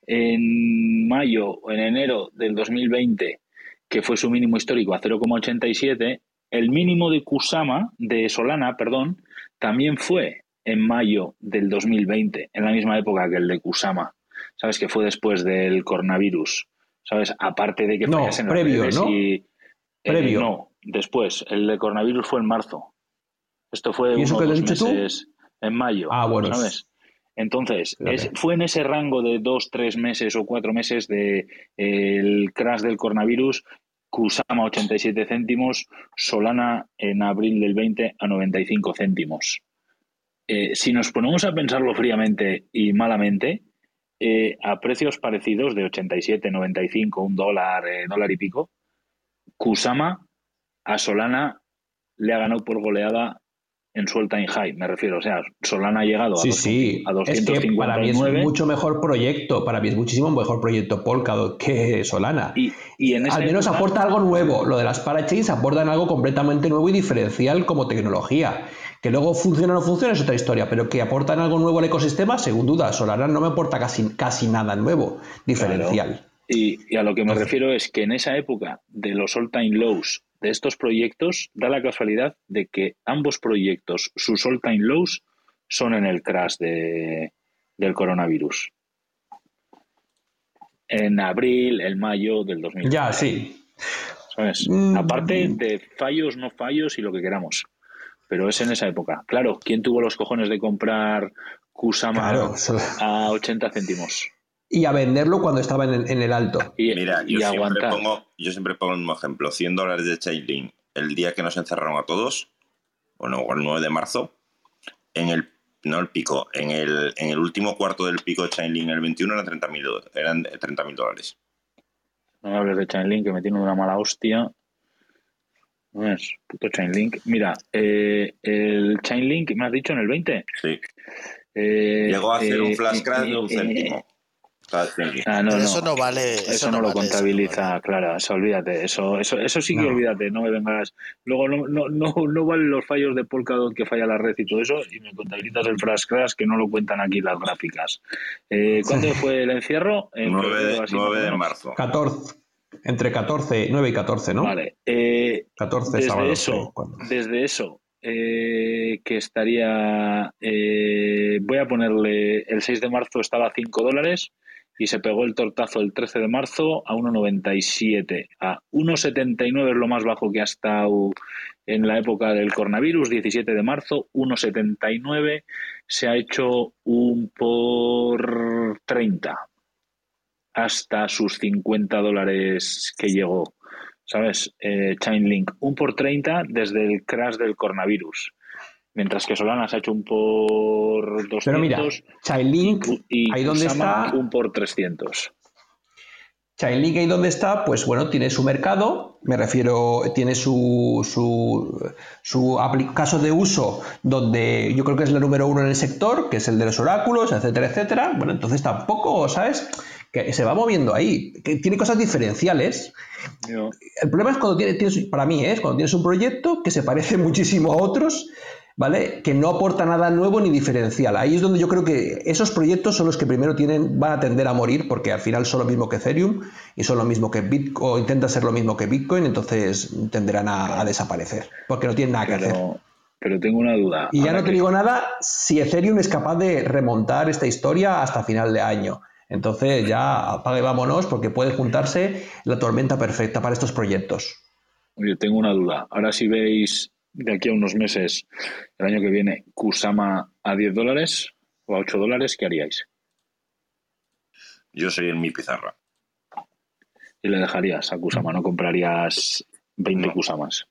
en mayo o en enero del 2020, que fue su mínimo histórico a 0,87, el mínimo de Kusama, de Solana, perdón, también fue en mayo del 2020, en la misma época que el de Kusama. ¿Sabes? Que fue después del coronavirus. ¿Sabes? Aparte de que No, las previo, ¿no? y- eh, Previo. no, después. El de coronavirus fue en marzo. Esto fue ¿Y eso uno que dos dicho tú? meses en mayo. Ah, bueno, ¿Sabes? Entonces, es- fue en ese rango de dos, tres meses o cuatro meses de eh, el crash del coronavirus, Kusama 87 céntimos, Solana en abril del 20 a 95 céntimos. Eh, si nos ponemos a pensarlo fríamente y malamente, eh, a precios parecidos de 87, 95, un dólar, eh, dólar y pico, Kusama a Solana le ha ganado por goleada en su all time high, me refiero. O sea, Solana ha llegado a, Sí, a Es que para mí es 259 mucho mejor proyecto. Para mí es muchísimo mejor proyecto Polkadot que Solana. y, y en Al menos época- aporta algo nuevo. Lo de las parachains aportan algo completamente nuevo y diferencial como tecnología. Que luego funciona o no funciona es otra historia, pero que aportan algo nuevo al ecosistema, sin duda. Solana no me aporta casi, casi nada nuevo, diferencial. Y, y a lo que me refiero es que en esa época de los all-time lows de estos proyectos, da la casualidad de que ambos proyectos, sus all-time lows, son en el crash de, del coronavirus. En abril, el mayo del 2020. Ya, sí. ¿sabes? Mm. Aparte de fallos, no fallos y lo que queramos. Pero es en esa época. Claro, ¿quién tuvo los cojones de comprar Kusama Claro. eso- a 80 céntimos? Y a venderlo cuando estaba en, en el alto. Y, Mira, y yo siempre, aguantar. pongo, yo siempre pongo el mismo ejemplo. 100 dólares de Chainlink el día que nos encerraron a todos, bueno, o el 9 de marzo, en el, no el pico, en el, en el último cuarto del pico de Chainlink, el 21, eran 30.000 do- eran 30.000 dólares. No me hables de Chainlink, que me tiene una mala hostia. No es puto Chainlink. Mira, eh, el Chainlink, me has dicho en el 20. Sí. Eh, Llegó a hacer eh, un flash crash eh, de un eh, céntimo. Ah, no, eso no vale. Eso, Eso no, lo vale, eso no contabiliza, vale. claro, eso olvídate, eso, eso, eso sí que No. olvídate, no me vengas. Luego no, no, no, no valen los fallos de Polkadot que falla la red y todo eso, y me contabilizas el flash crash que no lo cuentan aquí las gráficas. Eh, ¿Cuándo fue el encierro? En 9 febrero, de, así 9 más o de marzo. 14. Entre 14, 9 y 14, ¿no? Vale. Eh, 14 desde sábados. eso, sí, cuando- desde eso, eh, que estaría, eh, voy a ponerle, el 6 de marzo estaba a 5 dólares y se pegó el tortazo el 13 de marzo a 1,97. A 1,79 es lo más bajo que ha estado en la época del coronavirus, 17 de marzo, 1,79 se ha hecho un por 30 hasta sus 50 dólares que llegó. ¿Sabes? Eh, Chainlink, un por 30 desde el crash del coronavirus. Mientras que Solana se ha hecho un por 200 Pero mira, Chainlink, y ahí donde Kusama está, un por 300. Chainlink ahí donde está, pues bueno, tiene su mercado, me refiero, tiene su, su, su caso de uso donde yo creo que es la número uno en el sector, que es el de los oráculos, etcétera, etcétera. Bueno, entonces tampoco, ¿sabes? Que se va moviendo ahí, que tiene cosas diferenciales. El problema es cuando tienes, tienes- para mí, ¿eh? es cuando tienes un proyecto que se parece <laughs> muchísimo a otros, ¿vale? Que no aporta nada nuevo ni diferencial. Ahí es donde yo creo que esos proyectos son los que primero tienen, van a tender a morir, porque al final son lo mismo que Ethereum y son lo mismo que Bitcoin, o intenta ser lo mismo que Bitcoin, entonces tenderán a, a desaparecer, porque no tienen nada que hacer. Pero, pero tengo una duda. Y ya no te que- digo nada si Ethereum es capaz de remontar esta historia hasta final de año. Entonces ya apague y vámonos porque puede juntarse la tormenta perfecta para estos proyectos. Yo tengo una duda. Ahora si veis de aquí a unos meses, el año que viene, Kusama a 10 dólares o a 8 dólares, ¿qué haríais? Yo soy en mi pizarra. Y le dejarías a Kusama, no comprarías 20 No. Kusamas.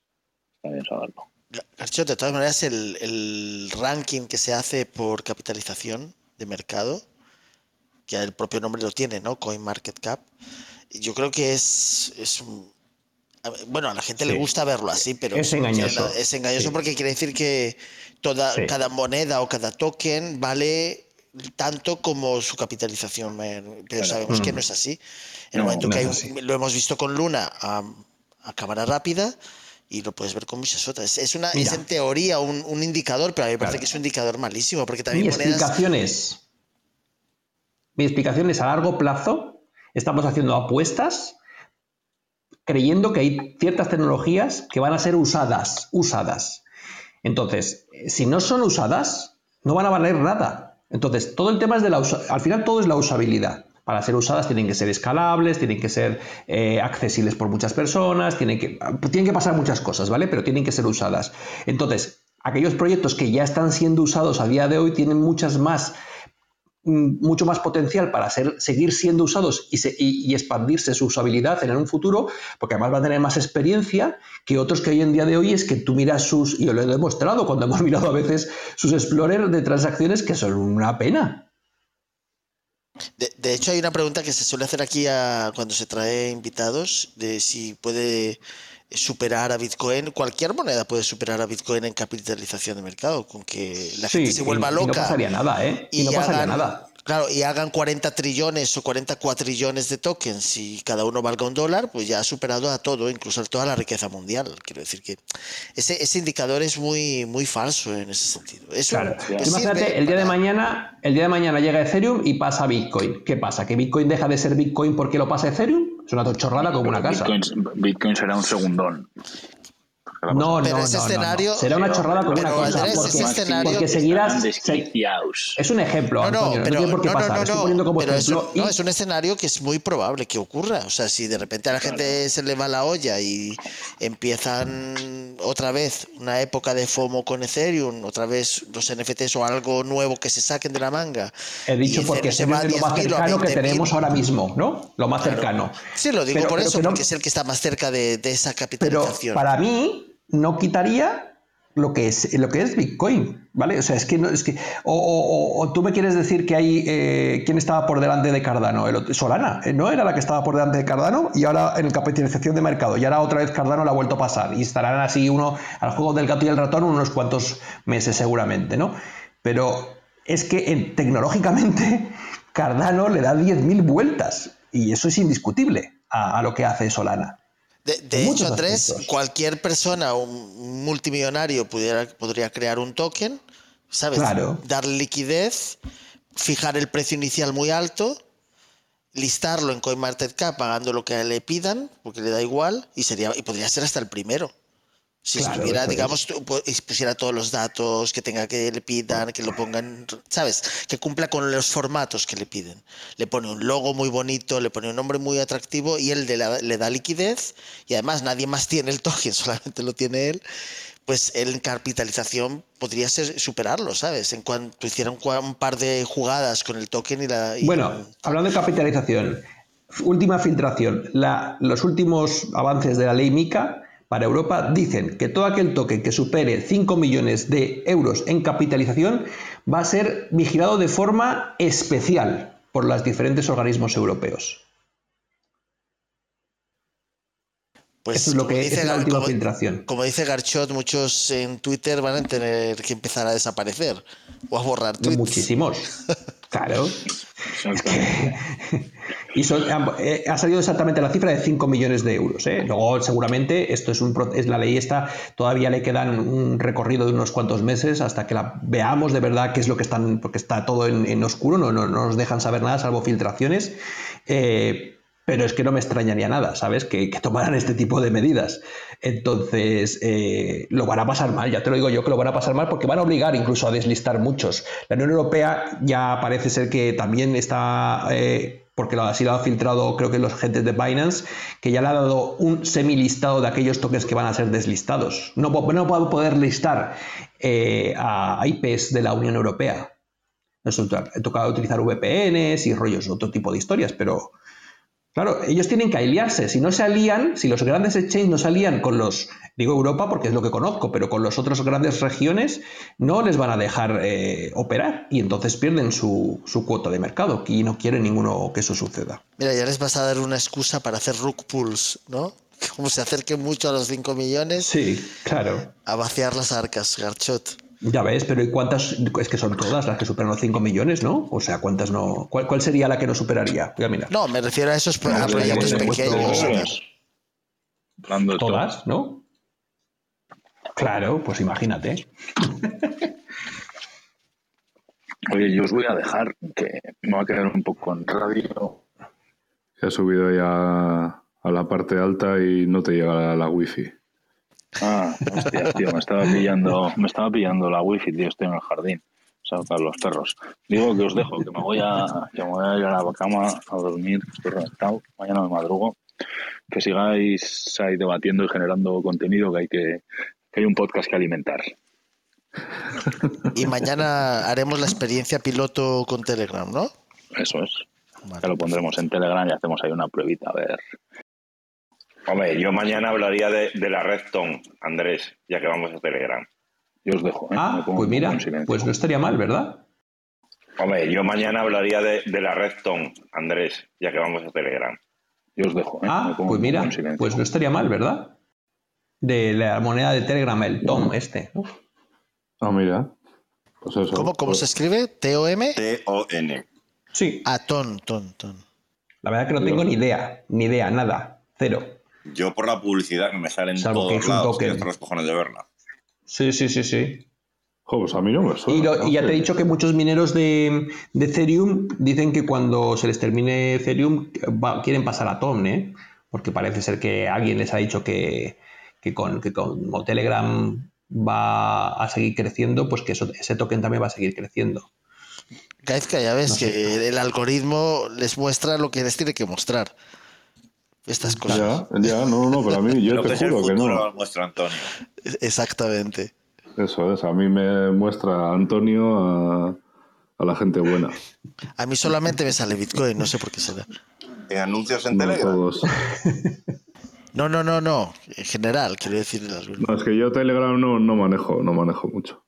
Está bien saberlo. De todas maneras, el, el ranking que se hace por capitalización de mercado, que el propio nombre lo tiene, ¿no? CoinMarketCap, yo creo que es, es un- bueno, a la gente le Sí. gusta verlo así, pero Es engañoso. Es engañoso Sí. porque quiere decir que toda, Sí. cada moneda o cada token vale tanto como su capitalización, eh, pero Claro. sabemos que Mm. no es así. En el No, momento no que hay lo hemos visto con Luna a, a cámara rápida y lo puedes ver con muchas otras. Es, una, es en teoría un, un indicador, pero a mí me parece Claro. que es un indicador malísimo, porque también monedas... explicación es. Mi explicación es a largo plazo. Estamos haciendo apuestas creyendo que hay ciertas tecnologías que van a ser usadas. Usadas. Entonces, si no son usadas, no van a valer nada. Entonces, todo el tema es de la al final todo es la usabilidad. Para ser usadas tienen que ser escalables, tienen que ser eh, accesibles por muchas personas, tienen que, tienen que pasar muchas cosas, ¿vale? Pero tienen que ser usadas. Entonces, aquellos proyectos que ya están siendo usados a día de hoy tienen muchas más mucho más potencial para ser, seguir siendo usados y, se- y- y expandirse su usabilidad en un futuro, porque además van a tener más experiencia que otros que hoy en día de hoy es que tú miras sus, y yo lo he demostrado cuando hemos mirado a veces sus explorers de transacciones que son una pena. De, de hecho, hay una pregunta que se suele hacer aquí a- cuando se trae invitados, de si puede superar a Bitcoin. Cualquier moneda puede superar a Bitcoin en capitalización de mercado, con que la gente se vuelva y- y no loca. pasaría nada, ¿eh? Y no pasaría nada. Claro, y hagan 40 trillones o 40 cuatrillones de tokens y cada uno valga un dólar, pues ya ha superado a todo, incluso a toda la riqueza mundial. Quiero decir que ese, ese indicador es muy, muy falso en ese sentido. Claro. Imagínate, el día de mañana, el día de mañana llega Ethereum y pasa Bitcoin. ¿Qué pasa? ¿Que Bitcoin deja de ser Bitcoin porque lo pasa Ethereum? Es una chorrada como una casa. Bitcoin, Bitcoin será un segundón. No, Pero no, ese no, no, Será una chorrada pero, una cosa. Andrés, Porque, ese escenario- porque seguirás. Es un ejemplo, No, no, Antonio, no, pero, tiene por qué no, no, pasar. no, Estoy no, poniendo como pero es, un, no, es un escenario que es muy probable que ocurra. O sea, si de repente a la gente se le va la olla y empiezan otra vez una época de FOMO con Ethereum, otra vez los NFTs o algo nuevo que se saquen de la manga. He dicho porque se va lo más 10.000 o a cercano que 20.000. tenemos ahora mismo, ¿no? Lo más Claro. cercano. Sí, lo digo Pero- por pero eso, porque es el que está más cerca de, de esa Pero capitalización. para mí no quitaría lo que es lo que es Bitcoin, ¿vale? O sea, es que no es que o, o- o- tú me quieres decir que hay eh, quién estaba por delante de Cardano, Solana, eh, no era la que estaba por delante de Cardano y ahora en capitalización de mercado y ahora otra vez Cardano la ha vuelto a pasar y estarán así uno al juego del gato y el ratón unos cuantos meses seguramente, ¿no? Pero es que en- tecnológicamente <laughs> Cardano le da 10.000 vueltas y eso es indiscutible a lo que hace Solana. De, de hecho, Andrés, aspectos. cualquier persona, un multimillonario, pudiera, podría crear un token, ¿sabes? Claro. Darle liquidez, fijar el precio inicial muy alto, listarlo en CoinMarketCap pagando lo que le pidan, porque le da igual, y sería y podría ser hasta el primero. Si Claro, estuviera, digamos, tu- pu- y pusiera todos los datos, que tenga que le pidan, que lo pongan, ¿sabes? Que cumpla con los formatos que le piden. Le pone un logo muy bonito, le pone un nombre muy atractivo y él le, da- le da liquidez y además nadie más tiene el token, <laughs> solamente lo tiene él. Pues él en capitalización podría ser, superarlo, ¿sabes? En cuanto hiciera un, par de jugadas con el token y la. y- Bueno, hablando de capitalización, última filtración. La- los últimos avances de la ley MICA para Europa dicen que todo aquel token que supere 5 millones de euros en capitalización va a ser vigilado de forma especial por los diferentes organismos europeos. pues, Eso es lo que dice es la última como- filtración. Como dice Garchot, muchos en Twitter van a tener que empezar a desaparecer o a borrar tweets. Muchísimos. <laughs> Claro. <laughs> Y son- eh, ha salido exactamente la cifra de 5 millones de euros. ¿eh? Luego, seguramente, esto es un es la ley esta, todavía le quedan un recorrido de unos cuantos meses hasta que la veamos de verdad qué es lo que están, porque está todo en, en oscuro, no, no, no nos dejan saber nada salvo filtraciones. Eh, pero es que no me extrañaría nada, ¿sabes? Que, tomaran este tipo de medidas. Entonces, eh, lo van a pasar mal, ya te lo digo yo que lo van a pasar mal porque van a obligar incluso a deslistar muchos. La Unión Europea ya parece ser que también está, eh, porque así lo ha filtrado creo que los agentes de Binance, que ya le ha dado un semilistado de aquellos tokens que van a ser deslistados. No, no poder listar eh, a IPs de la Unión Europea. Nos he tocado utilizar VPNs y rollos, otro tipo de historias, pero Claro, ellos tienen que aliarse. Si no se alían, si los grandes exchanges no se alían con los, digo Europa porque es lo que conozco, pero con las otras grandes regiones, no les van a dejar eh, operar y entonces pierden su, su cuota de mercado. Y no quiere ninguno que eso suceda. Mira, ya les vas a dar una excusa para hacer rug pulls, ¿no? <laughs> Como se acerquen mucho a los 5 millones, Sí, claro. a vaciar las arcas, Garchot. Ya ves, pero ¿y cuántas? Es que son todas las que superan los 5 millones, ¿no? O sea, ¿cuántas no? ¿Cuál, cuál sería la que no superaría? Voy a mirar. No, me refiero a esos pro- a No, proyectos pequeños. ¿Todas? ¿No? Claro, pues imagínate. Oye, yo os voy a dejar que me va a quedar un poco en radio. Que has subido ya a la parte alta y no te llega la, la wifi. Ah, hostia, tío, me estaba pillando, me estaba pillando la wifi, tío, estoy en el jardín. O sea, para los perros. Digo que os dejo, que me voy a, que me voy a ir a la cama a dormir, que estoy reventado, mañana me madrugo. Que sigáis ahí debatiendo y generando contenido, que hay que, que hay un podcast que alimentar. Y mañana haremos la experiencia piloto con Telegram, ¿no? Eso es. Vale. Ya lo pondremos en Telegram y hacemos ahí una pruebita, a ver. Hombre, yo mañana hablaría de, de la Redstone, Andrés, ya que vamos a Telegram. Yo os dejo. ¿eh? Ah, pues mira, pues no estaría mal, ¿verdad? Hombre, yo mañana hablaría de, de la Redstone, Andrés, ya que vamos a Telegram. Yo os dejo. ¿eh? Ah, pues mira, pues no estaría mal, ¿verdad? De la moneda de Telegram, el Tom este. Ah, mira. Pues eso. ¿Cómo, cómo Pues- se escribe? ¿T-O-M? T-O-N. Sí, Ah, ton, ton, ton. la verdad que no tengo ni idea, ni idea, nada, cero. Yo por la publicidad que me sale en Salvo todos lados, los cojones de verla. Sí, sí, sí, sí. Pues a mí no me suena. Y, lo- no y ya te he dicho que muchos mineros de, de Ethereum dicen que cuando se les termine Ethereum va- quieren pasar a Tom, ¿eh? Porque parece ser que alguien les ha dicho que, que con, que como Telegram va a seguir creciendo, pues que eso- ese token también va a seguir creciendo. Gaizka, ya ves No sé. que el algoritmo les muestra lo que les tiene que mostrar. Estas cosas. Ya, ya, no, no, pero a mí yo <laughs> te juro que no. lo muestra Antonio. Exactamente. Eso es, a mí me muestra Antonio a, a la gente buena. A mí solamente me sale Bitcoin, no sé por qué será. En anuncios en No Telegram. todos. <laughs> No, no, no, no. En general, quiero decir. No, es que yo Telegram no, no manejo, no manejo mucho.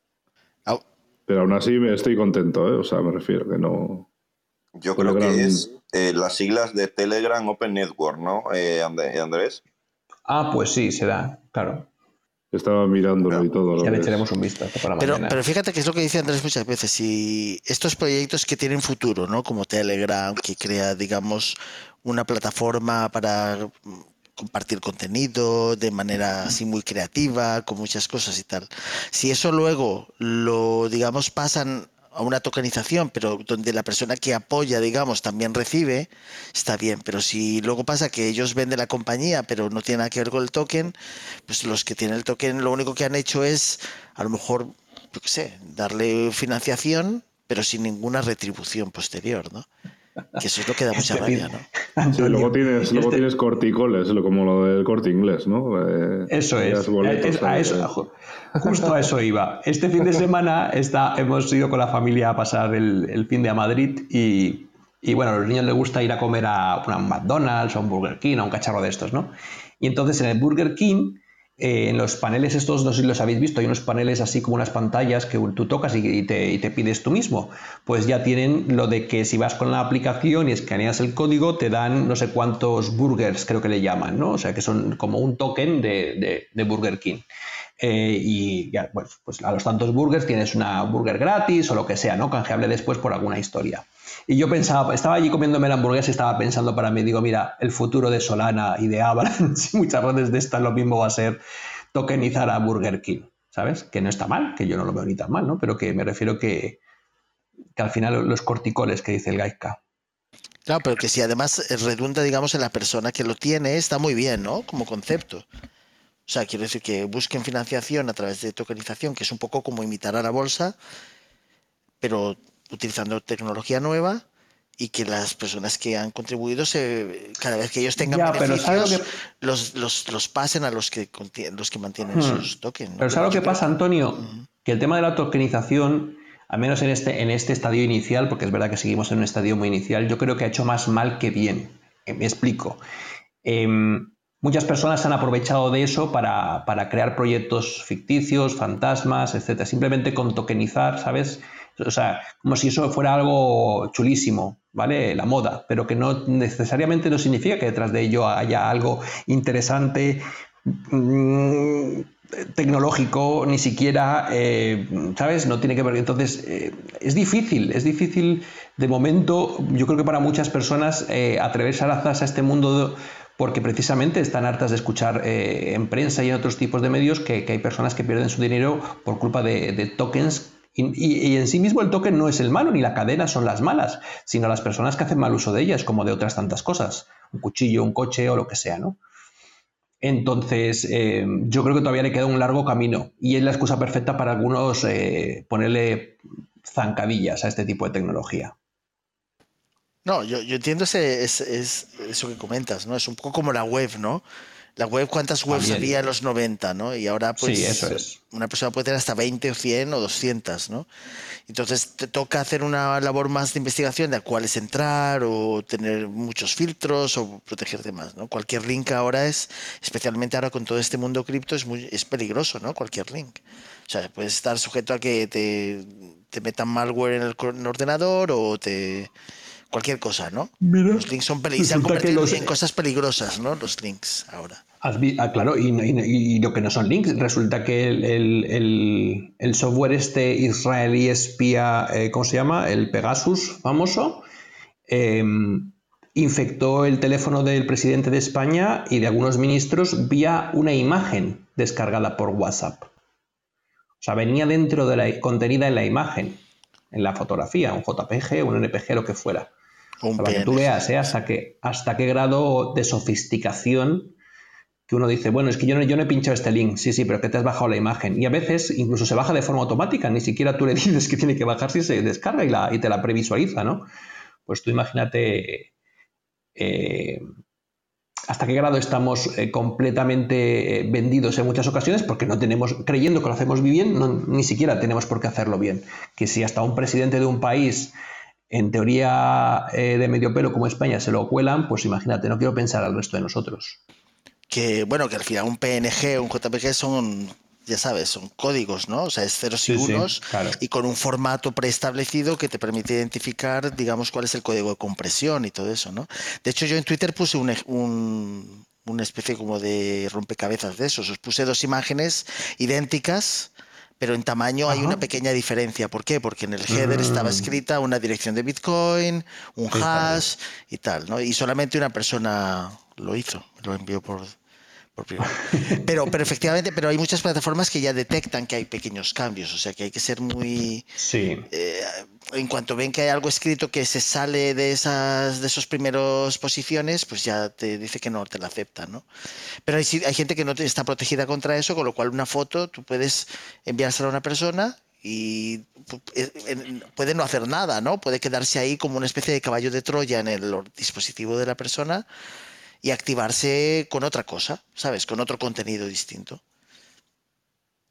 Au. Pero aún así me estoy contento, ¿eh? O sea, me refiero que no. Yo creo que es eh, las siglas de Telegram Open Network, ¿no, eh, And- Andrés? Ah, pues sí, se da, claro. Estaba mirándolo y todo. lo Ya le echaremos un vistazo para Pero, mañana. pero fíjate que es lo que dice Andrés muchas veces. Si estos proyectos que tienen futuro, ¿no? Como Telegram, que crea, digamos, una plataforma para compartir contenido de manera así muy creativa, con muchas cosas y tal. Si eso luego lo, digamos, pasan a una tokenización, pero donde la persona que apoya, digamos, también recibe, está bien. Pero si luego pasa que ellos venden la compañía, pero no tiene nada que ver con el token, pues los que tienen el token lo único que han hecho es, a lo mejor, yo qué sé, darle financiación, pero sin ninguna retribución posterior, ¿no? Que eso es lo que da <laughs> mucha rabia, ¿no? Sí, luego tienes, luego Este- tienes corticoles, lo- como lo del corte inglés, ¿no? Eh, Eso es. boletos Es- a eso- eh. ju- justo a eso iba. Este fin de semana está, hemos ido con la familia a pasar el, el fin de a Madrid y, y, bueno, a los niños les gusta ir a comer a una McDonald's o un Burger King, a un cacharro de estos, ¿no? Y entonces en el Burger King, eh, en los paneles estos, no sé si los habéis visto, hay unos paneles así como unas pantallas que tú tocas y, te, pides tú mismo. Pues ya tienen lo de que si vas con la aplicación y escaneas el código, te dan no sé cuántos burgers, creo que le llaman, ¿no? O sea, que son como un token de, de- Burger King. Eh, y pues a los tantos burgers tienes una burger gratis o lo que sea, ¿no? Canjeable después por alguna historia. Y yo pensaba, estaba allí comiéndome la hamburguesa y estaba pensando para mí, digo, mira, el futuro de Solana y de Avalanche <laughs> y muchas redes de estas lo mismo va a ser tokenizar a Burger King, ¿sabes? Que no está mal, que yo no lo veo ni tan mal, ¿no? Pero que me refiero que, que al final los corticoles que dice el Gaika. Claro, pero que si además redunda, digamos, en la persona que lo tiene, está muy bien, ¿no? Como concepto. O sea, quiero decir que busquen financiación a través de tokenización, que es un poco como imitar a la bolsa, pero utilizando tecnología nueva y que las personas que han contribuido, se, cada vez que ellos tengan Ya, pero ¿sabes lo beneficios, los, los, los pasen a los que, los que mantienen Hmm. sus tokens. ¿no? Pero ¿sabes lo que pasa, Antonio? Que el tema de la tokenización, al menos en este, en este estadio inicial, porque es verdad que seguimos en un estadio muy inicial, yo creo que ha hecho más mal que bien. Eh, Me explico. Em, muchas personas han aprovechado de eso para, para crear proyectos ficticios, fantasmas, etcétera. Simplemente con tokenizar, ¿sabes? O sea, como si eso fuera algo chulísimo, ¿vale? La moda, pero que no necesariamente no significa que detrás de ello haya algo interesante, mm, tecnológico, ni siquiera, eh, ¿sabes? No tiene que ver. Entonces, eh, es difícil, es difícil de momento, yo creo que para muchas personas, eh, atreverse a lanzarse a este mundo. porque precisamente están hartas de escuchar eh, en prensa y en otros tipos de medios que, hay personas que pierden su dinero por culpa de tokens y, en sí mismo el token no es el malo, ni la cadena son las malas, sino las personas que hacen mal uso de ellas, como de otras tantas cosas, un cuchillo, un coche o lo que sea, ¿no? Entonces, eh, yo creo que todavía le queda un largo camino y es la excusa perfecta para algunos eh, ponerle zancadillas a este tipo de tecnología. No, yo, entiendo ese, es, es eso que comentas, ¿no? Es un poco como la web, ¿no? La web, ¿cuántas webs También. había en los 90, ¿no? Y ahora, pues, Sí, eso es. una persona puede tener hasta 20 o 100 o 200, ¿no? Entonces te toca hacer una labor más de investigación de a cuáles entrar o tener muchos filtros o protegerte más, ¿no? Cualquier link ahora es, especialmente ahora con todo este mundo cripto, es, muy, es peligroso, ¿no? Cualquier link. O sea, puedes estar sujeto a que te, te metan malware en el, cor- en el ordenador o te... Cualquier cosa, ¿no? Los links son se han convertido los- en cosas peligrosas, ¿no? Los links ahora. Ah, claro, y, y- y lo que no son links, resulta que el, el- el- el software este israelí espía, eh, ¿cómo se llama? El Pegasus famoso, eh, infectó el teléfono del presidente de España y de algunos ministros vía una imagen descargada por WhatsApp. O sea, venía dentro de la contenida en la imagen, en la fotografía, un JPG, un NPG, lo que fuera. Un Para que tú veas ¿eh? hasta, qué, hasta qué grado de sofisticación que uno dice, bueno, es que yo no, yo no he pinchado este link, sí, sí, pero que te has bajado la imagen. Y a veces incluso se baja de forma automática, ni siquiera tú le <laughs> dices que tiene que bajarse y se descarga y, la, y te la previsualiza, ¿no? Pues tú imagínate eh, hasta qué grado estamos eh, completamente vendidos en muchas ocasiones porque no tenemos, creyendo que lo hacemos bien, no- ni siquiera tenemos por qué hacerlo bien. Que si hasta un presidente de un país, en teoría eh, de medio pelo como España, se lo cuelan, pues imagínate, no quiero pensar al resto de nosotros. que bueno, que al final un PNG, un JPG son, ya sabes, son códigos, ¿no? O sea, es ceros y sí, unos claro. y con un formato preestablecido que te permite identificar, digamos, cuál es el código de compresión y todo eso, ¿no? De hecho, yo en Twitter puse un- una especie como de rompecabezas de esos. Os puse dos imágenes idénticas. Pero en tamaño hay una pequeña diferencia. ¿Por qué? Porque en el header estaba Mm. escrita una dirección de Bitcoin, un hash y tal, ¿no? Y solamente una persona lo hizo, lo envió por, por vez. <laughs> Pero, pero efectivamente, pero hay muchas plataformas que ya detectan que hay pequeños cambios, o sea que hay que ser muy... Sí. eh, en cuanto ven que hay algo escrito que se sale de esas de esos primeros posiciones, pues ya te dice que no te la acepta, ¿no? Pero hay, hay gente que no está protegida contra eso, con lo cual una foto tú puedes enviársela a una persona y eh, puede no hacer nada, ¿no? Puede quedarse ahí como una especie de caballo de Troya en el dispositivo de la persona y activarse con otra cosa, ¿sabes? Con otro contenido distinto.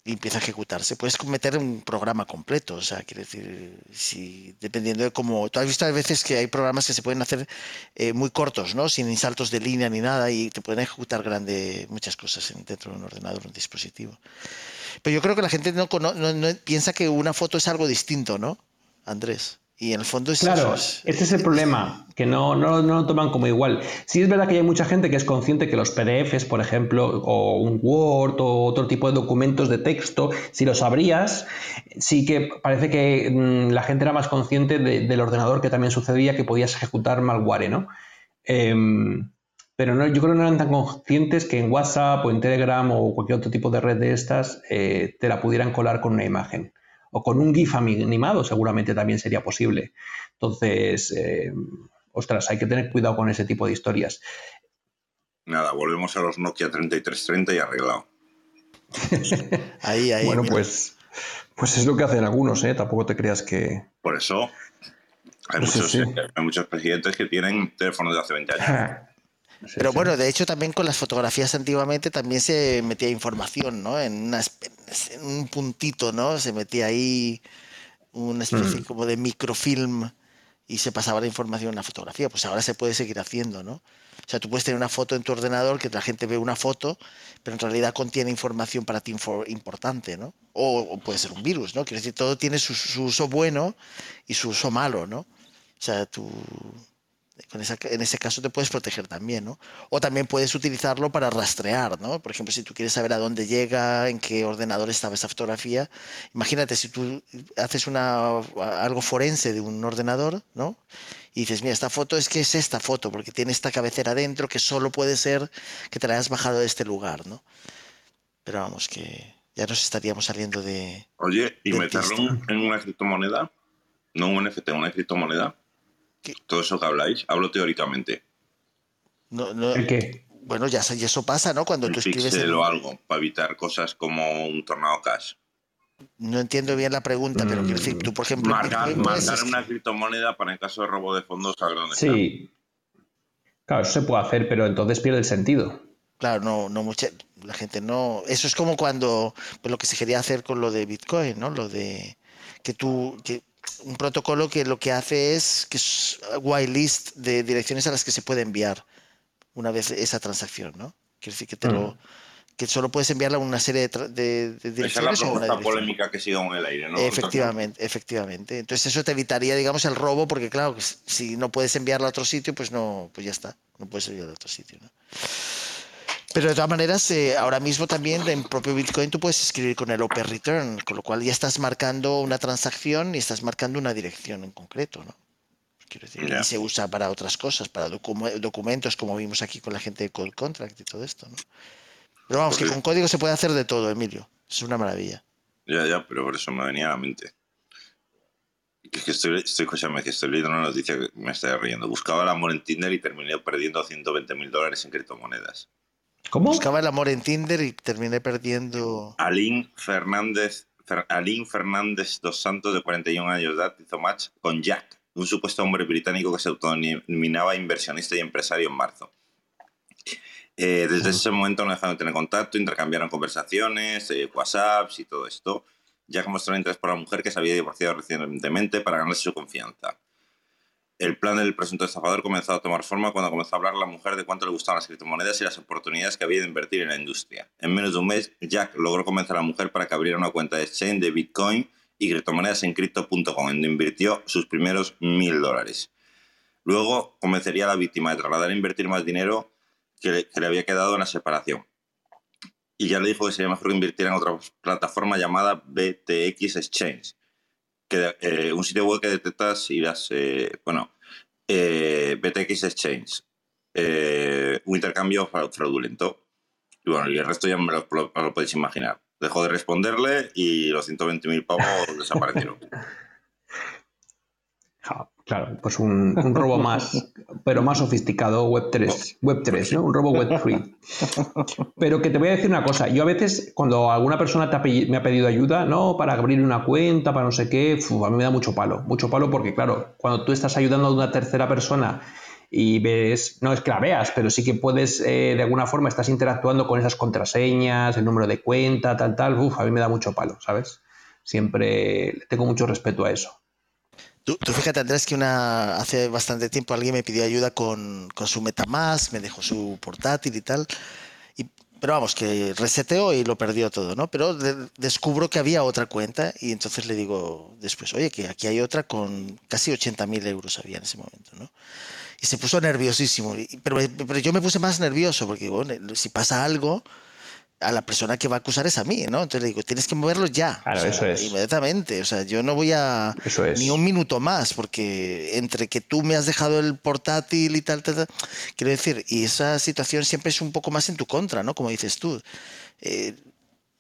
Y empieza a ejecutarse. Puedes meter un programa completo, o sea, quiere decir, si, dependiendo de cómo... Tú has visto a veces que hay programas que se pueden hacer eh, muy cortos, ¿no? Sin saltos de línea ni nada y te pueden ejecutar grande muchas cosas en- dentro de un ordenador, un dispositivo. Pero yo creo que la gente no, no- no piensa que una foto es algo distinto, ¿no? Andrés. Y en el fondo es Claro, eso, es- este es el problema, que no, no, no lo toman como igual. Sí es verdad que hay mucha gente que es consciente que los PDFs, por ejemplo, o un Word o otro tipo de documentos de texto, si los abrías, sí que parece que mm, la gente era más consciente de- del ordenador que también sucedía que podías ejecutar malware, ¿no? Em, pero no, yo creo que no eran tan conscientes que en WhatsApp o en Telegram o cualquier otro tipo de red de estas eh, te la pudieran colar con una imagen. O con un GIF animado seguramente también sería posible. Entonces, eh, ostras, hay que tener cuidado con ese tipo de historias. Nada, volvemos a los Nokia 3330 y arreglado. <laughs> ahí, ahí. bueno, mira. pues, pues es lo que hacen algunos, ¿eh? Tampoco te creas que... Por eso hay, Pues sí, muchos, sí. hay muchos presidentes que tienen teléfonos de hace 20 años. <laughs> Sí, Pero sí. bueno, de hecho también con las fotografías antiguamente también se metía información, ¿no? En, una en un puntito, ¿no? Se metía ahí una especie Mm. como de microfilm y se pasaba la información en la fotografía. Pues ahora se puede seguir haciendo, ¿no? O sea, tú puedes tener una foto en tu ordenador que la gente ve una foto, pero en realidad contiene información para ti importante, ¿no? O, o puede ser un virus, ¿no? Quiero decir, todo tiene su, su uso bueno y su uso malo, ¿no? O sea, tú esa- en ese caso te puedes proteger también, ¿no? O también puedes utilizarlo para rastrear, ¿no? Por ejemplo, si tú quieres saber a dónde llega, en qué ordenador estaba esa fotografía, imagínate si tú haces una, algo forense de un ordenador, ¿no? Y dices, mira, esta foto es que es esta foto, porque tiene esta cabecera dentro que solo puede ser que te la hayas bajado de este lugar, ¿no? Pero vamos, que ya nos estaríamos saliendo de... Oye, ¿y meterlo en una criptomoneda? No un NFT, una criptomoneda. ¿Qué? Todo eso que habláis, hablo teóricamente. No, no- ¿El qué? bueno, ya sa- y eso pasa, ¿no? Cuando Un tú escribes... o algo, para evitar cosas como un tornado cash. No entiendo bien la pregunta, pero quiero decir, tú, por ejemplo... Marcar, escri- una criptomoneda para en caso de robo de fondos saber dónde está. Sí. Claro, eso se puede hacer, pero entonces pierde el sentido. Claro, no, no mucha, la gente no. Eso es como cuando, pues lo que se quería hacer con lo de Bitcoin, ¿no? Lo de que tú, que un protocolo que lo que hace es que es whitelist de direcciones a las que se puede enviar una vez esa transacción, ¿no? Quiere decir que te lo, que solo puedes enviarla a una serie de, de- de Esa es la direcciones polémica que sigue en el aire, ¿no? Efectivamente, efectivamente. Entonces eso te evitaría, digamos, el robo, porque claro, que si no puedes enviarla a otro sitio, pues no, pues ya está, no puedes enviarla a otro sitio, ¿no? Pero de todas maneras, eh, ahora mismo también en propio Bitcoin tú puedes escribir con el Open Return, con lo cual ya estás marcando una transacción y estás marcando una dirección en concreto, ¿no? Quiero decir, y se usa para otras cosas, para docu- documentos, como vimos aquí con la gente de Code Contract y todo esto, ¿no? Pero vamos, que Porque- con código se puede hacer de todo, Emilio. Es una maravilla. Ya, ya, pero por eso me venía a la mente. Que es que estoy, estoy, escúchame, que estoy leyendo una noticia que me está riendo. Buscaba el amor en Tinder y terminé perdiendo 120 mil dólares en criptomonedas. ¿Cómo? Buscaba el amor en Tinder y terminé perdiendo. Alín Fernández, Fer- Alín Fernández dos Santos, de 41 años de edad, hizo match con Jack, un supuesto hombre británico que se autodenominaba inversionista y empresario en marzo. Eh, desde ese momento no dejaron de tener contacto, intercambiaron conversaciones, eh, WhatsApps y todo esto. Jack mostró interés por la mujer que se había divorciado recientemente para ganarse su confianza. El plan del presunto estafador comenzó a tomar forma cuando comenzó a hablar la mujer de cuánto le gustaban las criptomonedas y las oportunidades que había de invertir en la industria. En menos de un mes, Jack logró convencer a la mujer para que abriera una cuenta de exchange de Bitcoin y criptomonedas en crypto.com, donde invirtió sus primeros mil dólares. Luego convencería a la víctima de trasladar a invertir más dinero que le, que le había quedado en la separación. Y ya le dijo que sería mejor que invirtiera en otra plataforma llamada BTX Exchange, eh, un sitio web que detecta si las... eh, bueno, eh, BTX Exchange, eh, un intercambio fra- fraudulento. Y bueno, y el resto ya me lo podéis imaginar. Dejó de responderle y los 120.000 pavos desaparecieron. <laughs> Ja, Claro, pues un, robo más, pero más sofisticado, Web3, Web3, ¿no? Un robo Web3. Pero que te voy a decir una cosa, yo a veces cuando alguna persona me ha pedido ayuda, no, para abrir una cuenta, para no sé qué, a mí me da mucho palo, mucho palo porque claro, cuando tú estás ayudando a una tercera persona y ves, no es que la veas, pero sí que puedes, eh, de alguna forma, estás interactuando con esas contraseñas, el número de cuenta, tal, tal, uf, a mí me da mucho palo, ¿sabes? Siempre tengo mucho respeto a eso. Tú, tú fíjate, Andrés, que una, hace bastante tiempo alguien me pidió ayuda con, con su Metamask, me dejó su portátil y tal. Y, pero vamos, que reseteó y lo perdió todo, ¿no? Pero de- descubro que había otra cuenta y entonces le digo después, oye, que aquí hay otra con casi 80.000 euros había en ese momento, ¿no? Y se puso nerviosísimo. Pero, pero yo me puse más nervioso porque, bueno, si pasa algo, a la persona que va a acusar es a mí, ¿no? Entonces le digo, tienes que moverlo ya. Claro, o sea, eso es. Inmediatamente. O sea, yo no voy a Eso es. ni un minuto más, porque entre que tú me has dejado el portátil y tal, tal, tal, quiero decir, y esa situación siempre es un poco más en tu contra, ¿no? Como dices tú. Eh,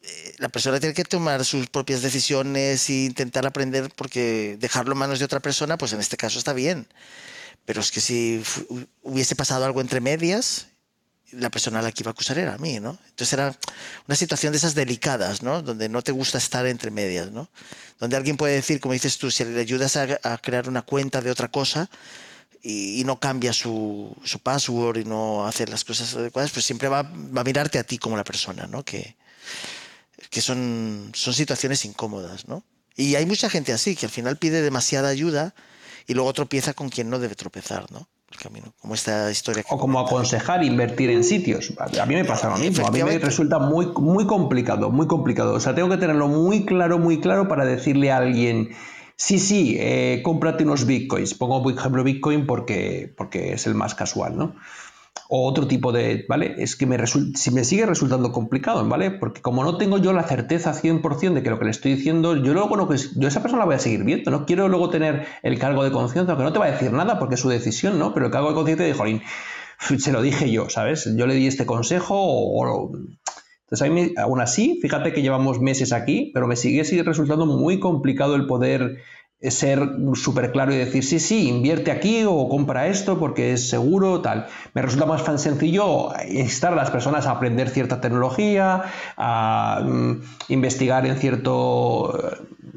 eh, la persona tiene que tomar sus propias decisiones e intentar aprender, porque dejarlo en manos de otra persona, pues en este caso está bien. Pero es que si hubiese pasado algo entre medias, la persona a la que iba a acusar era a mí, ¿no? Entonces era una situación de esas delicadas, ¿no? Donde no te gusta estar entre medias, ¿no? Donde alguien puede decir, como dices tú, si le ayudas a, a crear una cuenta de otra cosa y, no cambia su, su password y no hace las cosas adecuadas, pues siempre va, va a mirarte a ti como la persona, ¿no? Que, que son, son situaciones incómodas, ¿no? Y hay mucha gente así, que al final pide demasiada ayuda y luego tropieza con quien no debe tropezar, ¿no? El camino, como esta historia que O como aconsejar invertir en sitios. A mí me pasa lo mismo. A mí me resulta muy, muy complicado, muy complicado. O sea, tengo que tenerlo muy claro, muy claro para decirle a alguien, sí, sí, eh, cómprate unos bitcoins. Pongo, por ejemplo, bitcoin porque, porque es el más casual, ¿no? O otro tipo de, ¿vale? Es que me, si me sigue resultando complicado, ¿vale? Porque como no tengo yo la certeza 100% de que lo que le estoy diciendo, yo luego no, yo esa persona la voy a seguir viendo, no quiero luego tener el cargo de conciencia, que no te va a decir nada porque es su decisión, ¿no? Pero el cargo de conciencia de, jolín, se lo dije yo, ¿sabes? Yo le di este consejo o... entonces, aún así, fíjate que llevamos meses aquí, pero me sigue, sigue resultando muy complicado el poder ser súper claro y decir, sí, sí, invierte aquí o compra esto porque es seguro, tal. Me resulta más sencillo instar a las personas a aprender cierta tecnología, a mm, investigar en cierto,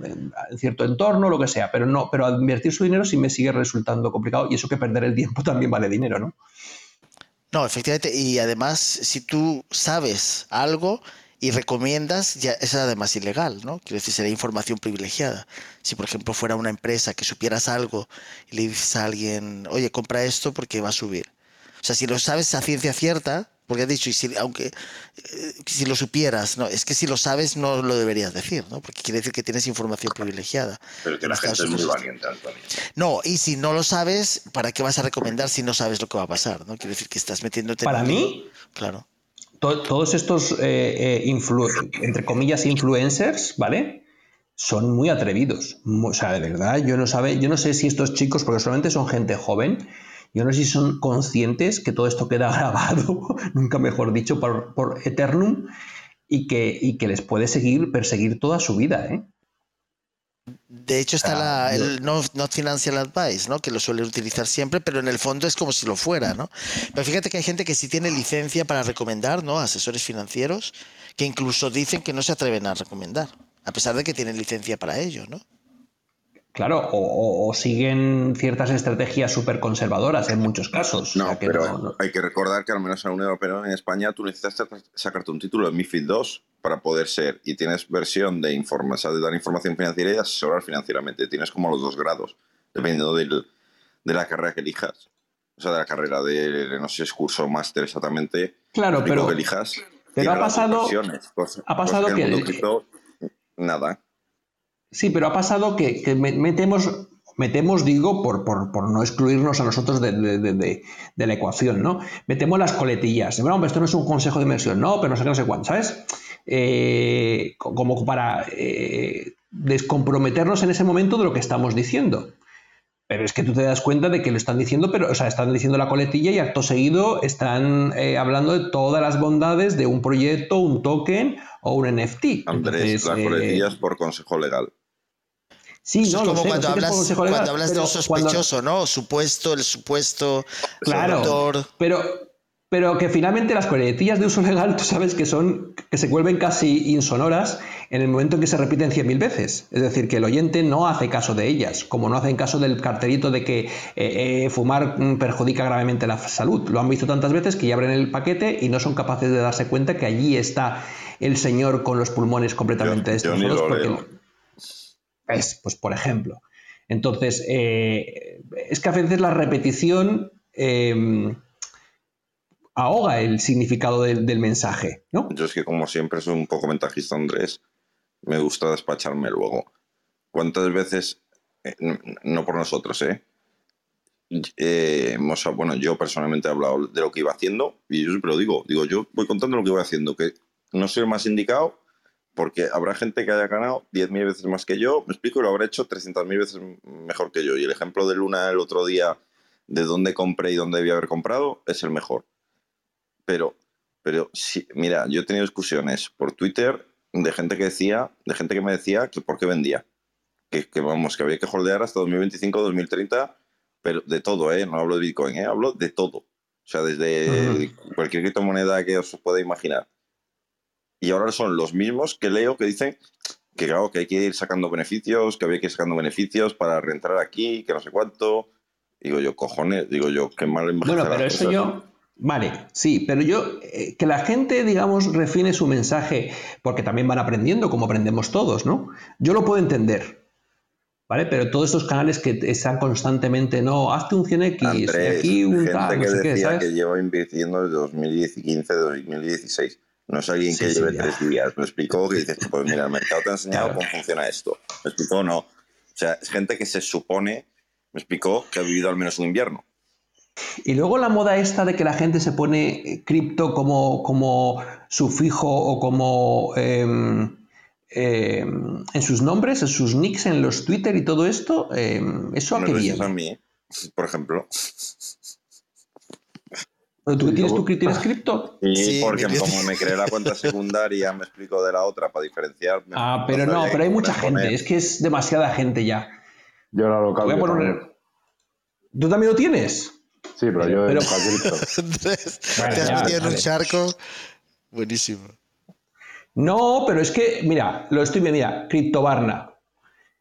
eh, en cierto entorno, lo que sea, pero no, pero invertir su dinero sí me sigue resultando complicado y eso que perder el tiempo <laughs> también vale dinero, ¿no? No, efectivamente, y además, si tú sabes algo y recomiendas, ya es además ilegal, ¿no? Quiero decir, sería información privilegiada. Si, por ejemplo, fuera una empresa que supieras algo y le dices a alguien, oye, compra esto porque va a subir. O sea, si lo sabes a ciencia cierta, porque has dicho, y si, aunque eh, si lo supieras, no, es que si lo sabes no lo deberías decir, ¿no? Porque quiere decir que tienes información privilegiada. Pero que la En gente es muy valiente, Antonio. No, y si no lo sabes, ¿para qué vas a recomendar si no sabes lo que va a pasar? ¿no? Quiere decir que estás metiéndote en Para mí. Claro. To- todos estos, eh, eh, entre comillas, influencers, ¿vale? Son muy atrevidos. O sea, de verdad, yo no, sabe, yo no sé si estos chicos, porque solamente son gente joven, yo no sé si son conscientes que todo esto queda <laughs> grabado, nunca mejor dicho, por, por Eternum, y que, y que les puede seguir, perseguir toda su vida, ¿eh? De hecho, está Ah, la, yo- el no, no financial advice, ¿no? Que lo suele utilizar siempre, pero en el fondo es como si lo fuera, ¿no? Pero fíjate que hay gente que sí tiene licencia para recomendar, ¿no? Asesores financieros, que incluso dicen que no se atreven a recomendar, a pesar de que tienen licencia para ello, ¿no? Claro, o, siguen ciertas estrategias súper conservadoras en muchos casos. o No, sea pero no- no- hay que recordar que al menos en la Unión Europea, en España, tú necesitas sacarte un título de MIFID II para poder ser, y tienes versión de, informa, o sea, de dar información financiera y de asesorar financieramente. Tienes como los dos grados, dependiendo del- de la carrera que elijas. O sea, de la carrera de, no sé, es curso o máster exactamente. Claro, pero- que elijas. pero tiene ha pasado- versiones, cosa- ha pasado que nada. Sí, pero ha pasado que, que me- metemos, metemos, digo, por, por, por no excluirnos a nosotros de, de- de- de- de la ecuación, ¿no? Metemos las coletillas. Bueno, hombre, esto no es un consejo de inversión, no, pero no sé qué, no sé cuánto, ¿sabes? Eh, co- como para eh, descomprometernos en ese momento de lo que estamos diciendo. Pero es que tú te das cuenta de que lo están diciendo, pero, o sea, están diciendo la coletilla y acto seguido están eh, hablando de todas las bondades de un proyecto, un token o un NFT. Andrés, Entonces, las eh, coletillas por consejo legal. Sí, Eso no, es como sé, cuando hablas, legal, cuando hablas de un cuando- sospechoso, ¿no? Supuesto, el supuesto Claro, autor. pero, pero que finalmente las coletillas de uso legal, tú sabes que son que se vuelven casi insonoras en el momento en que se repiten 100.000 veces. Es decir, que el oyente no hace caso de ellas, como no hacen caso del carterito de que eh, eh, fumar mm, perjudica gravemente la salud. Lo han visto tantas veces que ya abren el paquete y no son capaces de darse cuenta que allí está el señor con los pulmones completamente Yo- yo destrozados. leo. Es, pues por ejemplo. Entonces, eh, es que a veces la repetición eh, ahoga el significado del, mensaje, ¿no? Yo es que como siempre soy un poco ventajista, Andrés. Me gusta despacharme luego. ¿Cuántas veces, eh, no por nosotros, eh? Eh, hemos, bueno, yo personalmente he hablado de lo que iba haciendo y yo siempre lo digo, digo, yo voy contando lo que voy haciendo, que no soy el más indicado porque habrá gente que haya ganado 10.000 veces más que yo, me explico, y lo habrá hecho 300.000 veces mejor que yo. Y el ejemplo de Luna el otro día de dónde compré y dónde debía haber comprado es el mejor. Pero, pero sí, mira, yo he tenido discusiones por Twitter de gente que decía, de gente que me decía que por qué vendía. Que, que vamos, que había que holdear hasta 2025, 2030, pero de todo, ¿eh? No hablo de Bitcoin, ¿eh? Hablo de todo. O sea, desde cualquier criptomoneda que os pueda imaginar. Y ahora son los mismos que leo que dicen que claro, que hay que ir sacando beneficios, que había que ir sacando beneficios para reentrar aquí, que no sé cuánto. Digo yo, cojones, digo yo, qué mal Bueno, pero eso cosas. yo. Vale, sí, pero yo. eh, que la gente, digamos, refine su mensaje, porque también van aprendiendo, como aprendemos todos, ¿no? Yo lo puedo entender. ¿Vale? Pero todos estos canales que están constantemente, no, hazte un 100x, y Andrés, aquí un gente tal, no que sé qué, decía ¿sabes? que lleva invirtiendo desde 2015, 2016. No es alguien que Sí, lleve tres días. Me explicó que dices, pues mira, el mercado te ha enseñado cómo funciona esto. Me explicó, no. O sea, es gente que se supone, me explicó, que ha vivido al menos un invierno. Y luego la moda esta de que la gente se pone eh, cripto como, como sufijo o como em, em, en sus nombres, en sus nicks, en los Twitter y todo esto, em, ¿eso a No qué viene? es a mí, por ejemplo. Pero ¿Tú tienes, tú tienes cripto? Sí, porque mi- como me creé la cuenta <laughs> secundaria, me explico de la otra para diferenciarme. Ah, pero no, pero hay mucha poner. gente, es que es demasiada gente ya. Yo era local. Voy a yo poner- también. ¿Tú también lo tienes? Sí, pero yo Pero- de cripto. <laughs> Andrés, Vale, te has ya, metido en un charco. Buenísimo. No, pero es que, mira, lo estoy viendo, mira, Criptobarna,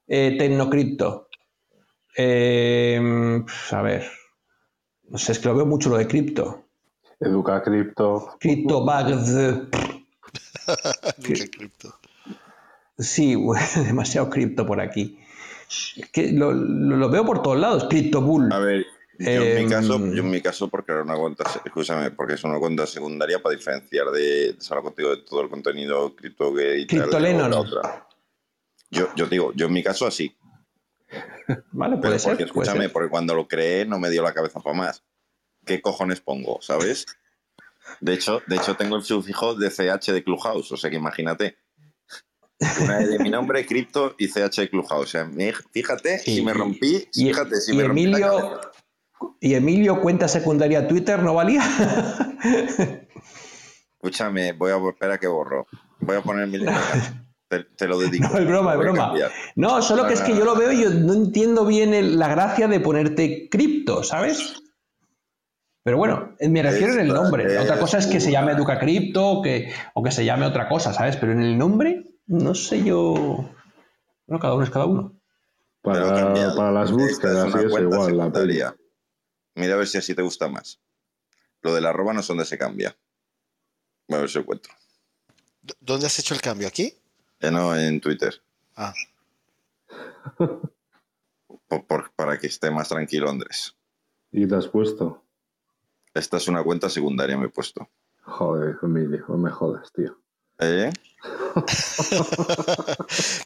eh, Tecnocripto, eh, a ver, no sé, es que lo veo mucho lo de cripto. Educa cripto. CryptoBags, Nunca cripto. sí, <laughs> demasiado cripto por aquí. Es que lo, lo- lo veo por todos lados, CryptoBull. A ver, yo en Em, mi caso, yo en mi caso, porque era una cuenta, escúchame, porque es una cuenta secundaria para diferenciar de, de contigo de todo el contenido cripto que y tal, Criptolenon. de la otra. Yo, yo digo, yo en mi caso así, <laughs> Vale, pero puede ser. porque puede escúchame, ser. porque cuando lo creé no me dio la cabeza para más. ¿Qué cojones pongo, sabes? De hecho, de hecho tengo el sufijo de CH de Clubhouse, o sea que imagínate. Una de mi nombre, cripto y CH de Clubhouse. O sea, me- fíjate, si me rompí, Y, fíjate, si y me rompí Emilio, y Emilio, cuenta secundaria Twitter, ¿no valía? <laughs> Escúchame, voy a espera que borro. Voy a poner mi <laughs> te, te lo dedico. No, es broma, es a broma. cambiar. No, solo que es que yo lo veo y yo no entiendo bien el- la gracia de ponerte cripto, ¿sabes? Pero bueno, me refiero en el nombre. Otra es cosa es que se llame Educa Cripto o que, o que se llame otra cosa, ¿sabes? Pero en el nombre, no sé yo. Bueno, cada uno es cada uno. Para, las búsquedas eso cuenta igual. La secundaria. Mira a ver si así te gusta más. Lo del arroba no sé dónde se cambia. Voy a ver si lo encuentro. ¿Dónde has hecho el cambio? ¿Aquí? Eh, no, en Twitter. Ah, <laughs> Por- por- para que esté más tranquilo, Andrés. ¿Y te has puesto? Esta es una cuenta secundaria, me he puesto. Joder, Emilio, no me jodas, tío. ¿Eh? <laughs>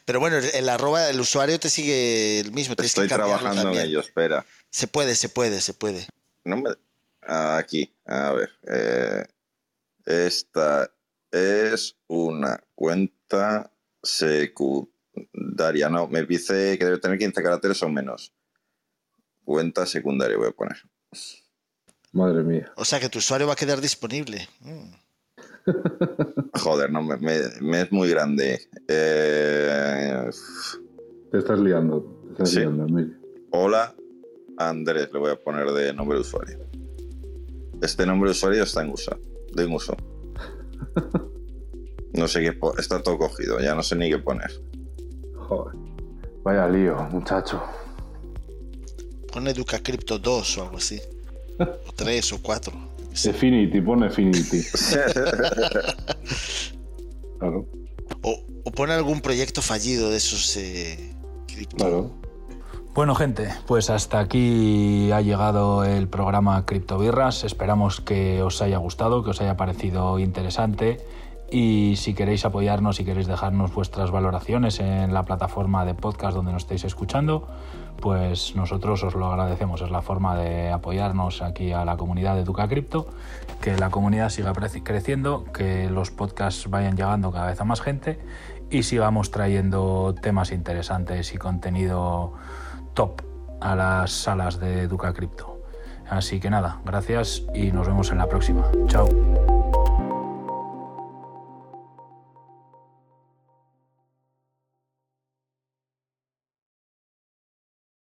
Pero bueno, el, arroba, el usuario te sigue el mismo. Tienes Estoy que trabajando en también. ello, espera. Se puede, se puede, se puede. No me... ah, aquí, a ver. eh, esta es una cuenta secundaria. No, me dice que debe tener 15 caracteres o menos. cuenta secundaria voy a poner. Madre mía. O sea que tu usuario va a quedar disponible. Mm. <laughs> Joder, no, me, me- me es muy grande. Eh, Te estás liando. Te estás Sí. liando, hola, Andrés, le voy a poner de nombre de usuario. Este nombre de usuario está en uso. De en uso. <laughs> No sé qué. Está todo cogido, ya no sé ni qué poner. Joder. Vaya lío, muchacho. Pon Educa Crypto 2 o algo así. O 3 o 4. Definity, pon Definity. <laughs> Claro, O, o pon algún proyecto fallido de esos eh, claro. Bueno, gente, pues hasta aquí ha llegado el programa Criptobirras. Esperamos que os haya gustado, que os haya parecido interesante. Y si queréis apoyarnos, si queréis dejarnos vuestras valoraciones en la plataforma de podcast donde nos estéis escuchando, pues nosotros os lo agradecemos. Es la forma de apoyarnos aquí a la comunidad de Educa Cripto, que la comunidad siga creciendo, que los podcasts vayan llegando cada vez a más gente y sigamos trayendo temas interesantes y contenido top a las salas de Educa Cripto. Así que nada, gracias y nos vemos en la próxima. Chao.